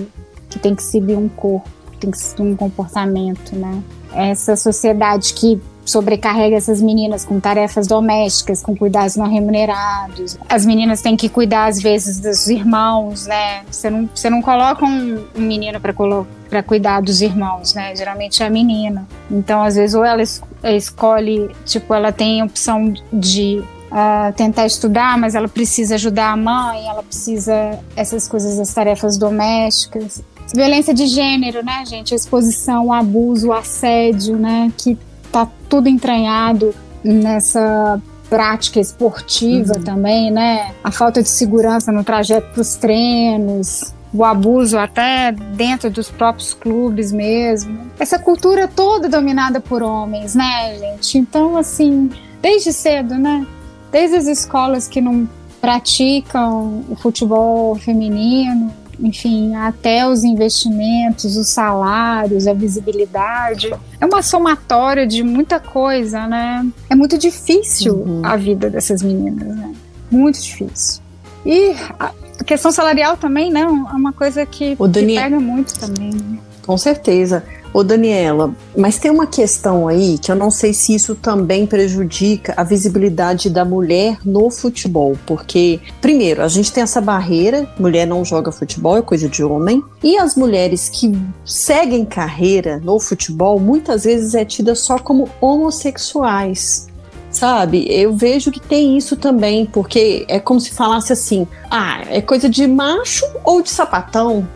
que tem que seguir um corpo tem que ser um comportamento, né? Essa sociedade que sobrecarrega essas meninas com tarefas domésticas, com cuidados não remunerados. As meninas têm que cuidar, às vezes, dos irmãos, né? Você não, você não coloca um, um menino para cuidar dos irmãos, né? Geralmente é a menina. Então, às vezes, ou ela es escolhe, tipo, ela tem a opção de Uh, tentar estudar, mas ela precisa ajudar a mãe, ela precisa essas coisas, das tarefas domésticas. Violência de gênero, né, gente? A exposição, o abuso, o assédio, né? Que tá tudo entranhado nessa prática esportiva uhum. também, né? A falta de segurança no trajeto para os treinos, o abuso até dentro dos próprios clubes mesmo. Essa cultura toda dominada por homens, né, gente? Então, assim, desde cedo, né? Desde as escolas que não praticam o futebol feminino, enfim, até os investimentos, os salários, a visibilidade. É uma somatória de muita coisa, né? É muito difícil uhum. a vida dessas meninas, né? Muito difícil. E a questão salarial também, não, né? é uma coisa que, Daniel... que pega muito também. Né? Com certeza. Ô Daniela, mas tem uma questão aí que eu não sei se isso também prejudica a visibilidade da mulher no futebol, porque primeiro, a gente tem essa barreira, mulher não joga futebol, é coisa de homem, e as mulheres que seguem carreira no futebol muitas vezes é tida só como homossexuais sabe? Eu vejo que tem isso também, porque é como se falasse assim: ah, é coisa de macho ou de sapatão?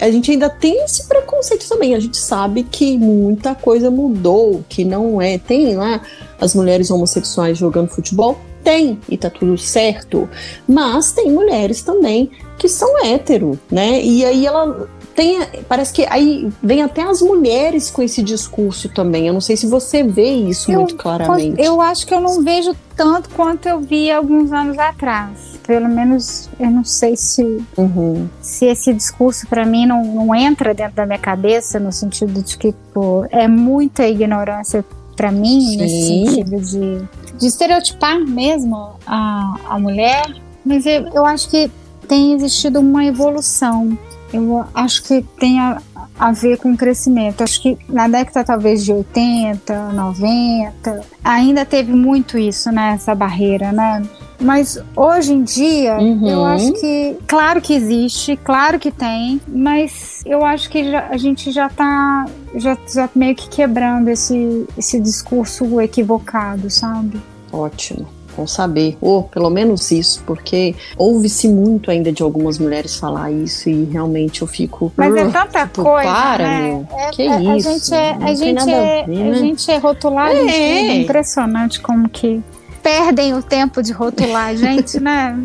A gente ainda tem esse preconceito também. A gente sabe que muita coisa mudou, que não é. Tem lá as mulheres homossexuais jogando futebol? Tem, e tá tudo certo. Mas tem mulheres também que são hétero, né? E aí ela tem, parece que aí vem até as mulheres com esse discurso também. Eu não sei se você vê isso eu, muito claramente. Eu acho que eu não vejo tanto quanto eu vi alguns anos atrás. Pelo menos eu não sei se, uhum. se esse discurso para mim não, não entra dentro da minha cabeça, no sentido de que pô, é muita ignorância para mim, Sim. nesse sentido de, de estereotipar mesmo a, a mulher. Mas eu, eu acho que tem existido uma evolução eu acho que tem a, a ver com o crescimento. Acho que na década talvez de 80, 90, ainda teve muito isso, né? Essa barreira, né? Mas hoje em dia, uhum. eu acho que, claro que existe, claro que tem, mas eu acho que já, a gente já está já, já meio que quebrando esse, esse discurso equivocado, sabe? Ótimo bom saber, ou pelo menos isso, porque ouve-se muito ainda de algumas mulheres falar isso e realmente eu fico. Mas é tanta tipo, coisa. Para, né? meu. É, que é, isso? A gente é, a gente é, a, ver, né? a gente é rotulado. É. é impressionante como que perdem o tempo de rotular a gente, né?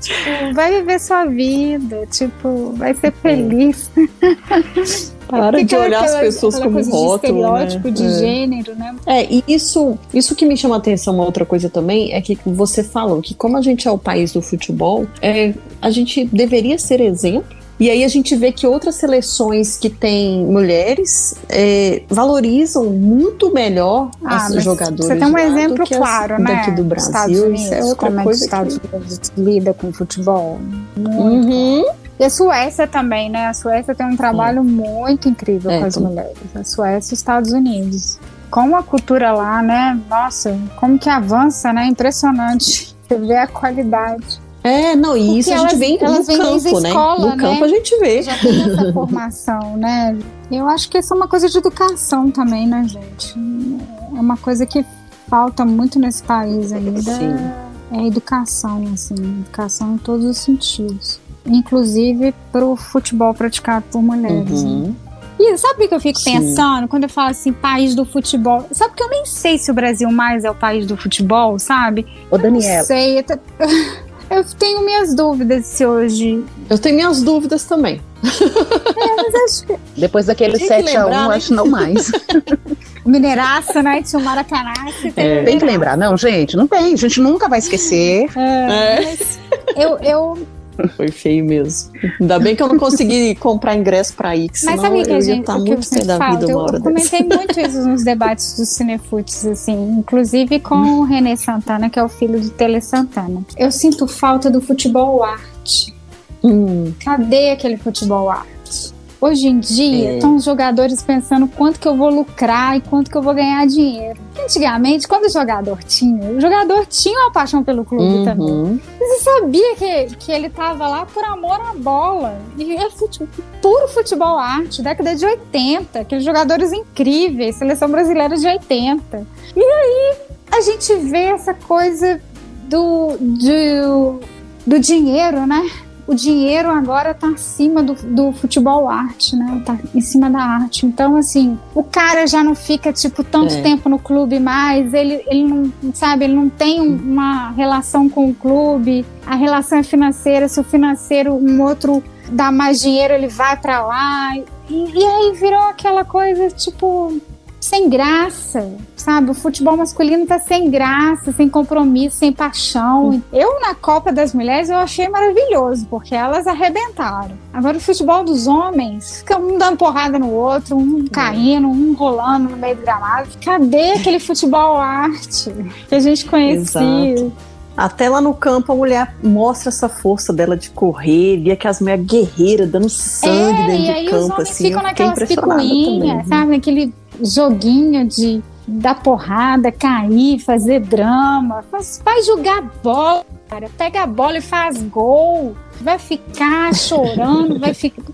tipo, vai viver sua vida, tipo, vai ser feliz. Para de olhar aquela, as pessoas como rótulo, de estereótipo, né? de é. gênero, né? É, e isso, isso que me chama a atenção, uma outra coisa também, é que você falou que como a gente é o país do futebol, é, a gente deveria ser exemplo e aí a gente vê que outras seleções que têm mulheres é, valorizam muito melhor ah, os jogadores. Você tem um exemplo claro, né? Daqui do Brasil, Unidos, isso é outra como coisa. É que os Estados Unidos lida com futebol. Muito. Uhum. E a Suécia também, né? A Suécia tem um trabalho muito incrível é, com as mulheres. A Suécia e os Estados Unidos. Como a cultura lá, né? Nossa, como que avança, né? Impressionante. Você vê a qualidade. É, não, e isso a gente vem no campo, né? Escola, no campo né? a gente vê. Já tem essa formação, né? Eu acho que isso é uma coisa de educação também, né, gente? É uma coisa que falta muito nesse país ainda. Sim. É educação, assim, educação em todos os sentidos inclusive para o futebol praticado por mulheres. Né? Uhum. Né? E sabe o que eu fico Sim. pensando quando eu falo assim, país do futebol? Sabe que eu nem sei se o Brasil mais é o país do futebol, sabe? Ô, Daniela. Não sei. Eu tenho minhas dúvidas se hoje. Eu tenho minhas dúvidas também. É, mas acho que. Depois daquele 7x1, né? acho não mais. Mineiraça, né? Tinha o Maracanã. É. Tem que lembrar, não, gente, não tem. A gente nunca vai esquecer. É, é. eu, eu, Foi feio mesmo. Ainda bem que eu não consegui comprar ingresso pra ir, Mas sabe que eu a gente, tá muito pé da vida uma hora Eu comentei muito isso nos debates dos cinefutes, assim, inclusive com o René Santana, que é o filho do Tele Santana. Eu sinto falta do futebol arte. Hum. Cadê aquele futebol arte? Hoje em dia, é. estão os jogadores pensando quanto que eu vou lucrar e quanto que eu vou ganhar dinheiro. Antigamente, quando o jogador tinha, o jogador tinha uma paixão pelo clube uhum. também. Você sabia que, que ele tava lá por amor à bola. E é futebol, puro futebol arte, década de 80, aqueles jogadores incríveis, seleção brasileira de 80. E aí, a gente vê essa coisa do, do, do dinheiro, né? O dinheiro agora tá acima do, do futebol arte, né? Tá em cima da arte. Então, assim, o cara já não fica, tipo, tanto é. tempo no clube mais, ele, ele não, sabe, ele não tem uma relação com o clube, a relação é financeira, se o financeiro, um outro dá mais dinheiro, ele vai para lá. E, e aí virou aquela coisa, tipo, sem graça, sabe? O futebol masculino tá sem graça, sem compromisso, sem paixão. Eu, na Copa das Mulheres, eu achei maravilhoso, porque elas arrebentaram. Agora, o futebol dos homens, fica um dando porrada no outro, um caindo, um rolando no meio do gramado. Cadê aquele futebol arte que a gente conhecia? Exato. Até lá no campo a mulher mostra essa força dela de correr, via que as mulheres guerreiras dando sangue é, dentro e aí de campo. Os homens assim, ficam naquelas picuinhas, sabe? Aquele joguinho de dar porrada, cair, fazer drama. Faz, vai jogar bola, cara. Pega a bola e faz gol. Vai ficar chorando, vai ficar.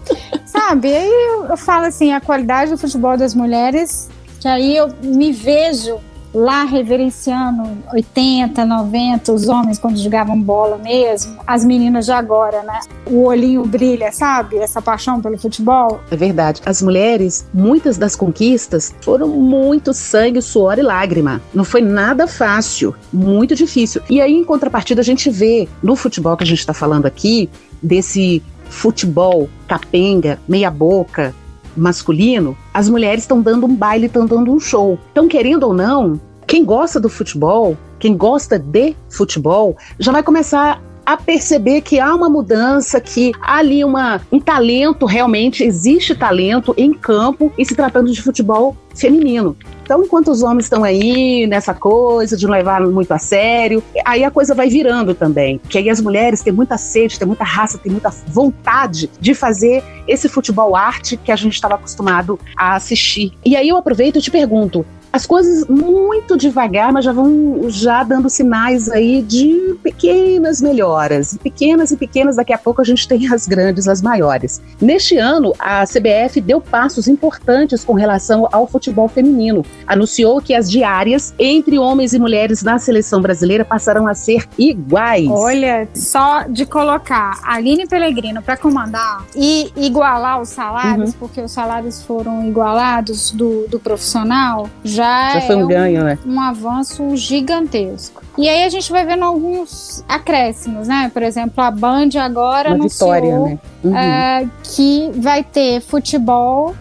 Sabe? Aí eu, eu falo assim: a qualidade do futebol das mulheres, que aí eu me vejo lá reverenciando 80, 90, os homens quando jogavam bola mesmo, as meninas de agora, né? O olhinho brilha, sabe? Essa paixão pelo futebol. É verdade. As mulheres, muitas das conquistas foram muito sangue, suor e lágrima. Não foi nada fácil, muito difícil. E aí, em contrapartida, a gente vê no futebol que a gente está falando aqui, desse futebol capenga, meia boca, masculino, as mulheres estão dando um baile, estão dando um show. Então, querendo ou não, quem gosta do futebol, quem gosta de futebol, já vai começar a perceber que há uma mudança, que há ali uma, um talento, realmente existe talento em campo e se tratando de futebol feminino. Então, enquanto os homens estão aí nessa coisa de não levar muito a sério, aí a coisa vai virando também. Que aí as mulheres têm muita sede, têm muita raça, têm muita vontade de fazer esse futebol arte que a gente estava acostumado a assistir. E aí eu aproveito e te pergunto: as coisas muito devagar, mas já vão já dando sinais aí de pequenas melhoras. Pequenas e pequenas, daqui a pouco a gente tem as grandes, as maiores. Neste ano, a CBF deu passos importantes com relação ao futebol feminino. Anunciou que as diárias entre homens e mulheres na seleção brasileira passarão a ser iguais. Olha, só de colocar a Aline Pellegrino para comandar e igualar os salários, uhum. porque os salários foram igualados do, do profissional, já já, já foi um, é ganho, né? Um avanço gigantesco. E aí a gente vai vendo alguns acréscimos, né? Por exemplo, a Band agora Uma anunciou vitória, né? uhum. é, que vai ter futebol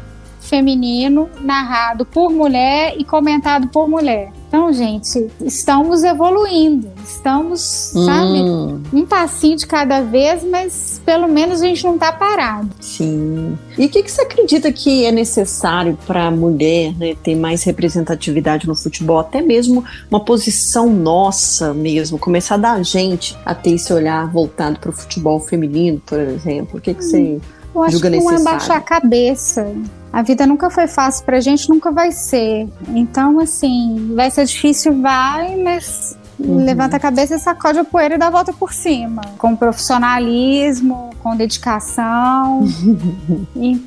feminino narrado por mulher e comentado por mulher. Então, gente, estamos evoluindo, estamos, hum. sabe, um passinho de cada vez, mas pelo menos a gente não está parado. Sim. E o que, que você acredita que é necessário para a mulher né, ter mais representatividade no futebol, até mesmo uma posição nossa mesmo, começar da gente a ter esse olhar voltado para o futebol feminino, por exemplo? O que, que você hum. Eu acho que não é baixar a cabeça. A vida nunca foi fácil pra gente, nunca vai ser. Então, assim, vai ser difícil, vai, mas uhum. levanta a cabeça, sacode a poeira e dá a volta por cima. Com profissionalismo, com dedicação. e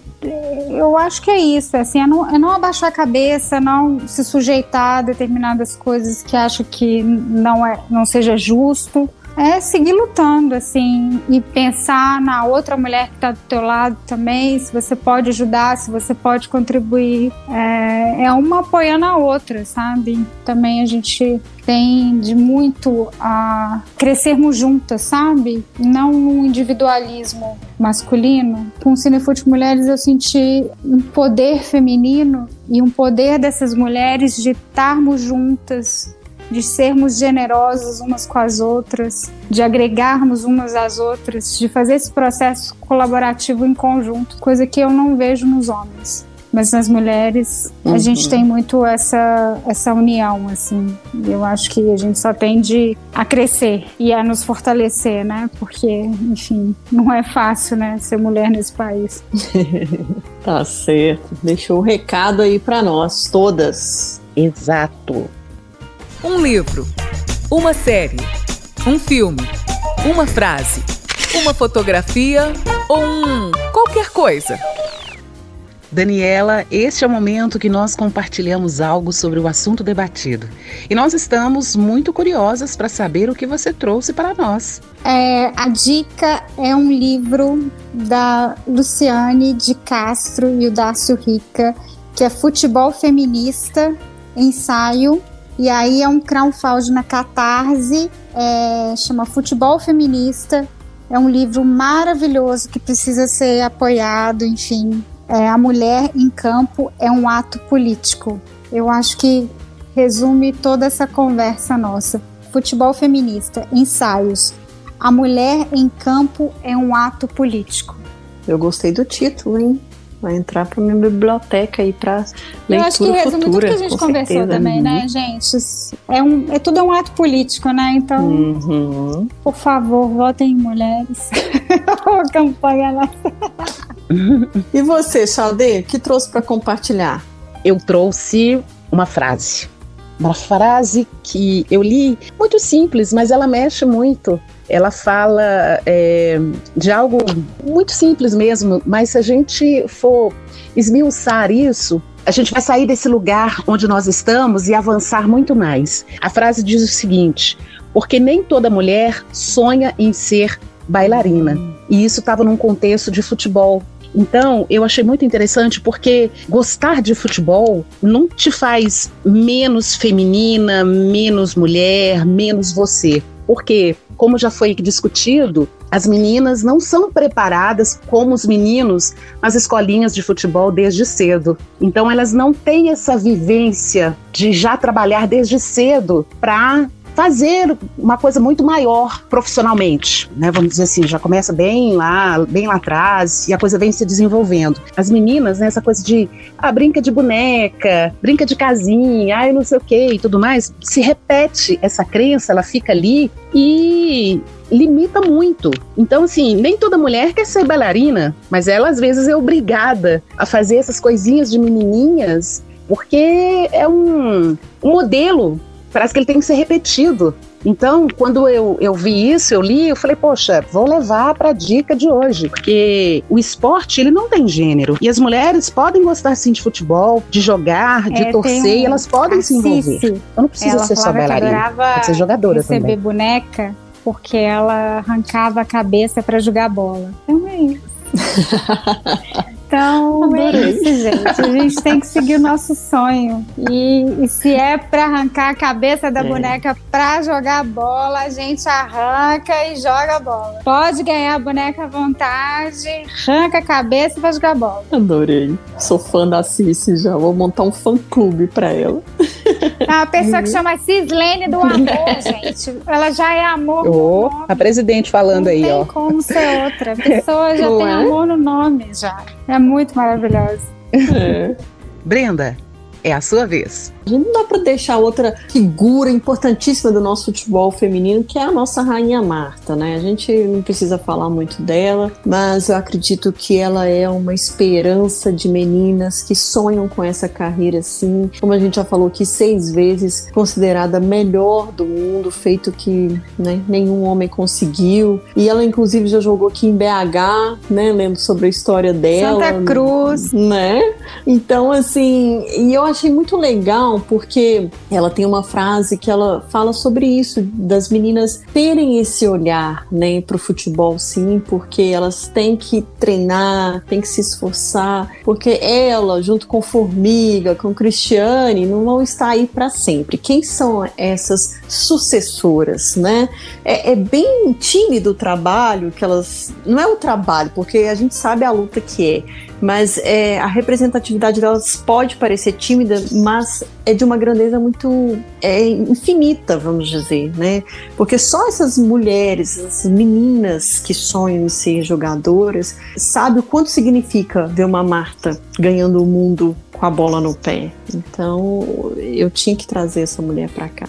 eu acho que é isso, assim, é não, é não abaixar a cabeça, não se sujeitar a determinadas coisas que acha que não, é, não seja justo é seguir lutando, assim, e pensar na outra mulher que está do teu lado também, se você pode ajudar, se você pode contribuir. É, é uma apoiando a outra, sabe? Também a gente tende muito a crescermos juntas, sabe? Não um individualismo masculino. Com o Cinefute Mulheres eu senti um poder feminino e um poder dessas mulheres de estarmos juntas, de sermos generosos umas com as outras, de agregarmos umas às outras, de fazer esse processo colaborativo em conjunto, coisa que eu não vejo nos homens. Mas nas mulheres uhum. a gente tem muito essa, essa união, assim. Eu acho que a gente só tende a crescer e a nos fortalecer, né? Porque, enfim, não é fácil, né? Ser mulher nesse país. tá certo. Deixou o um recado aí para nós, todas. Exato. Um livro, uma série, um filme, uma frase, uma fotografia ou um qualquer coisa. Daniela, este é o momento que nós compartilhamos algo sobre o assunto debatido. E nós estamos muito curiosas para saber o que você trouxe para nós. É, a dica é um livro da Luciane de Castro e o Dácio Rica, que é Futebol Feminista, ensaio e aí é um crowdfunding na Catarse, é, chama Futebol Feminista. É um livro maravilhoso que precisa ser apoiado, enfim. É, a mulher em campo é um ato político. Eu acho que resume toda essa conversa nossa. Futebol feminista, ensaios. A mulher em campo é um ato político. Eu gostei do título, hein? Vai entrar para minha biblioteca aí para leitura Eu acho que resume tudo que a gente conversou certeza. também, né, uhum. gente? É, um, é tudo um ato político, né? Então, uhum. por favor, votem em mulheres. campanha lá. E você, Xalde, o que trouxe para compartilhar? Eu trouxe uma frase. Uma frase que eu li, muito simples, mas ela mexe muito. Ela fala é, de algo muito simples mesmo, mas se a gente for esmiuçar isso, a gente vai sair desse lugar onde nós estamos e avançar muito mais. A frase diz o seguinte: porque nem toda mulher sonha em ser bailarina. E isso estava num contexto de futebol. Então, eu achei muito interessante porque gostar de futebol não te faz menos feminina, menos mulher, menos você. Porque, como já foi discutido, as meninas não são preparadas como os meninos nas escolinhas de futebol desde cedo. Então, elas não têm essa vivência de já trabalhar desde cedo para fazer uma coisa muito maior profissionalmente, né? Vamos dizer assim, já começa bem lá, bem lá atrás e a coisa vem se desenvolvendo. As meninas, né, essa coisa de ah, brinca de boneca, brinca de casinha, ai não sei o que e tudo mais, se repete essa crença, ela fica ali e limita muito. Então, assim, nem toda mulher quer ser bailarina, mas ela às vezes é obrigada a fazer essas coisinhas de menininhas porque é um, um modelo parece que ele tem que ser repetido. Então, quando eu, eu vi isso, eu li, eu falei, poxa, vou levar para a dica de hoje, porque o esporte, ele não tem gênero. E as mulheres podem gostar sim de futebol, de jogar, de É, torcer, tem e elas podem se envolver. Então não precisa ela ser só bailarina, pode ser jogadora receber também. boneca porque ela arrancava a cabeça para jogar bola. Então é isso. Então Adorei. é isso, gente. A gente tem que seguir o nosso sonho. E, e se é para arrancar a cabeça da É. boneca para jogar bola, a gente arranca e joga a bola. Pode ganhar a boneca à vontade, arranca a cabeça e vai jogar bola. Adorei. Sou fã da Cici já. Vou montar um fã-clube para ela. É uma pessoa que chama Cislene do amor, gente. Ela já é amor no nome. a presidente falando não aí, tem ó. como ser outra. A pessoa já Não tem é? amor no nome, já. É muito maravilhosa. É. Brenda, é a sua vez. A gente não dá para deixar outra figura importantíssima do nosso futebol feminino, que é a nossa rainha Marta, né? A gente não precisa falar muito dela, mas eu acredito que ela é uma esperança de meninas que sonham com essa carreira assim. Como a gente já falou aqui seis vezes, considerada melhor do mundo, feito que né, nenhum homem conseguiu. E ela, inclusive, já jogou aqui em BH, né? Lendo sobre a história dela. Santa Cruz. Né? Então, assim, e eu achei muito legal porque ela tem uma frase que ela fala sobre isso, das meninas terem esse olhar, né, pro futebol, sim, porque elas têm que treinar, têm que se esforçar, porque ela, junto com Formiga, com Cristiane, não vão estar aí para sempre. Quem são essas sucessoras, né? É, é bem tímido o trabalho que elas. Não é o trabalho, porque a gente sabe a luta que é mas é, a representatividade delas pode parecer tímida, mas é de uma grandeza muito é, infinita, vamos dizer, né? Porque só essas mulheres, essas meninas que sonham em ser jogadoras, sabe o quanto significa ver uma Marta ganhando o mundo com a bola no pé. Então eu tinha que trazer essa mulher pra cá.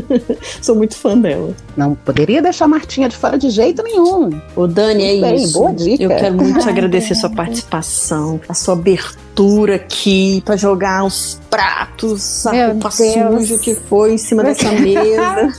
Sou muito fã dela. Não poderia deixar a Martinha de fora de jeito nenhum. Ô Dani, é Bem, isso. boa dica. Eu quero muito agradecer sua participação, a sua abertura aqui pra jogar os pratos, a Meu roupa Deus. suja que foi em cima dessa mesa.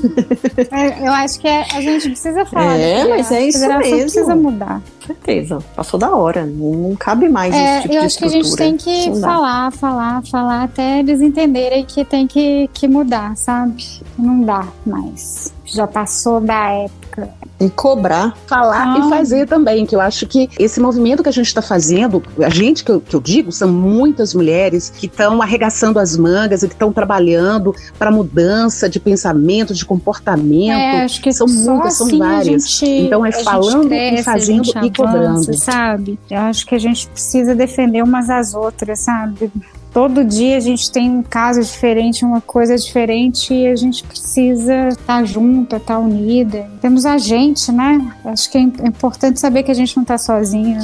É, Eu acho que é- a gente precisa falar. É, mas é isso a mesmo. precisa mudar. Com certeza. Passou da hora. Não, não cabe mais É, esse tipo eu de acho que a gente tem que Não dá. falar, falar, falar até eles entenderem que tem que, que mudar, sabe? Não dá mais. Já passou da época. E cobrar. falar Ah. e fazer também, que eu acho que esse movimento que a gente está fazendo, a gente que eu, que eu digo, são muitas mulheres que estão arregaçando as mangas e que estão trabalhando para mudança de pensamento, de comportamento. É, acho que são muitas, são assim a várias. gente- Então é falando e cresce, a fazendo gente e cobrando. avança, sabe? Eu acho que a gente precisa defender umas às outras, sabe? Todo dia a gente tem um caso diferente, uma coisa diferente e a gente precisa estar junta, estar unida. Temos a gente, né? Acho que é importante saber que a gente não está sozinha.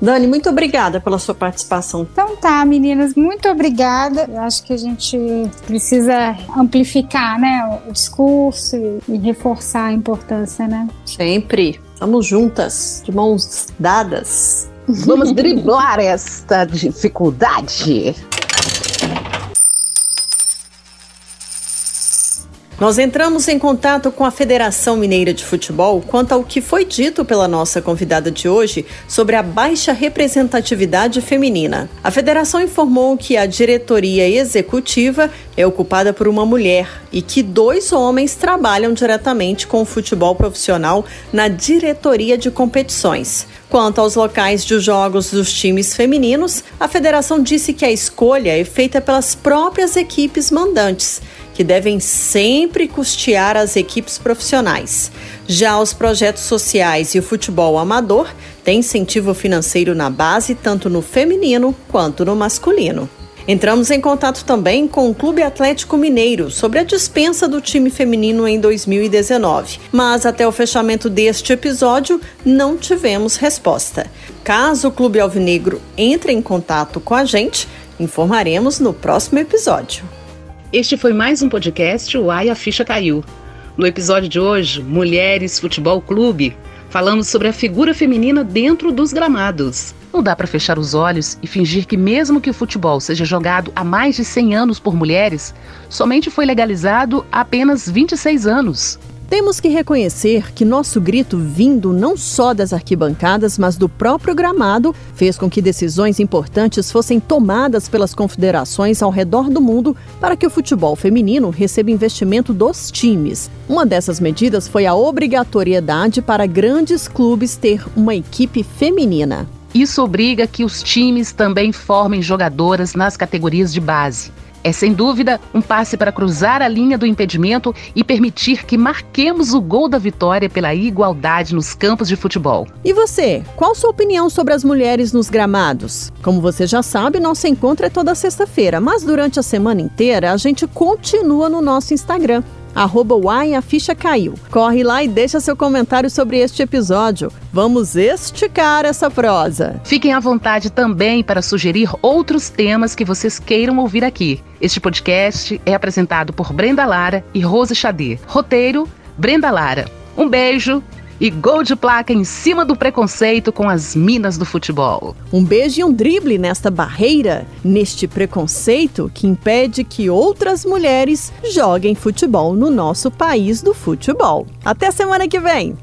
Dani, muito obrigada pela sua participação. Então tá, meninas, muito obrigada. Acho que a gente precisa amplificar, né, o discurso e reforçar a importância, né? Sempre. Estamos juntas, de mãos dadas. Vamos driblar esta dificuldade. Nós entramos em contato com a Federação Mineira de Futebol quanto ao que foi dito pela nossa convidada de hoje sobre a baixa representatividade feminina. A federação informou que a diretoria executiva é ocupada por uma mulher e que dois homens trabalham diretamente com o futebol profissional na diretoria de competições. Quanto aos locais de jogos dos times femininos, a federação disse que a escolha é feita pelas próprias equipes mandantes que devem sempre custear as equipes profissionais. Já os projetos sociais e o futebol amador têm incentivo financeiro na base, tanto no feminino quanto no masculino. Entramos em contato também com o Clube Atlético Mineiro sobre a dispensa do time feminino em 2019, mas até o fechamento deste episódio não tivemos resposta. Caso o Clube Alvinegro entre em contato com a gente, informaremos no próximo episódio. Este foi mais um podcast O Ai a Ficha Caiu. No episódio de hoje, Mulheres Futebol Clube, falamos sobre a figura feminina dentro dos gramados. Não dá para fechar os olhos e fingir que, mesmo que o futebol seja jogado há mais de 100 anos por mulheres, somente foi legalizado há apenas 26 anos. Temos que reconhecer que nosso grito, vindo não só das arquibancadas, mas do próprio gramado, fez com que decisões importantes fossem tomadas pelas confederações ao redor do mundo para que o futebol feminino receba investimento dos times. Uma dessas medidas foi a obrigatoriedade para grandes clubes ter uma equipe feminina. Isso obriga que os times também formem jogadoras nas categorias de base. É sem dúvida um passe para cruzar a linha do impedimento e permitir que marquemos o gol da vitória pela igualdade nos campos de futebol. E você, qual sua opinião sobre as mulheres nos gramados? Como você já sabe, nosso encontro é toda sexta-feira, mas durante a semana inteira a gente continua no nosso Instagram arroba Uai, a ficha caiu. Corre lá e deixa seu comentário sobre este episódio. Vamos esticar essa prosa. Fiquem à vontade também para sugerir outros temas que vocês queiram ouvir aqui. Este podcast é apresentado por Brenda Lara e Rose Xadê. Roteiro, Brenda Lara. Um beijo e gol de placa em cima do preconceito com as minas do futebol. Um beijo e um drible nesta barreira, neste preconceito que impede que outras mulheres joguem futebol no nosso país do futebol. Até semana que vem!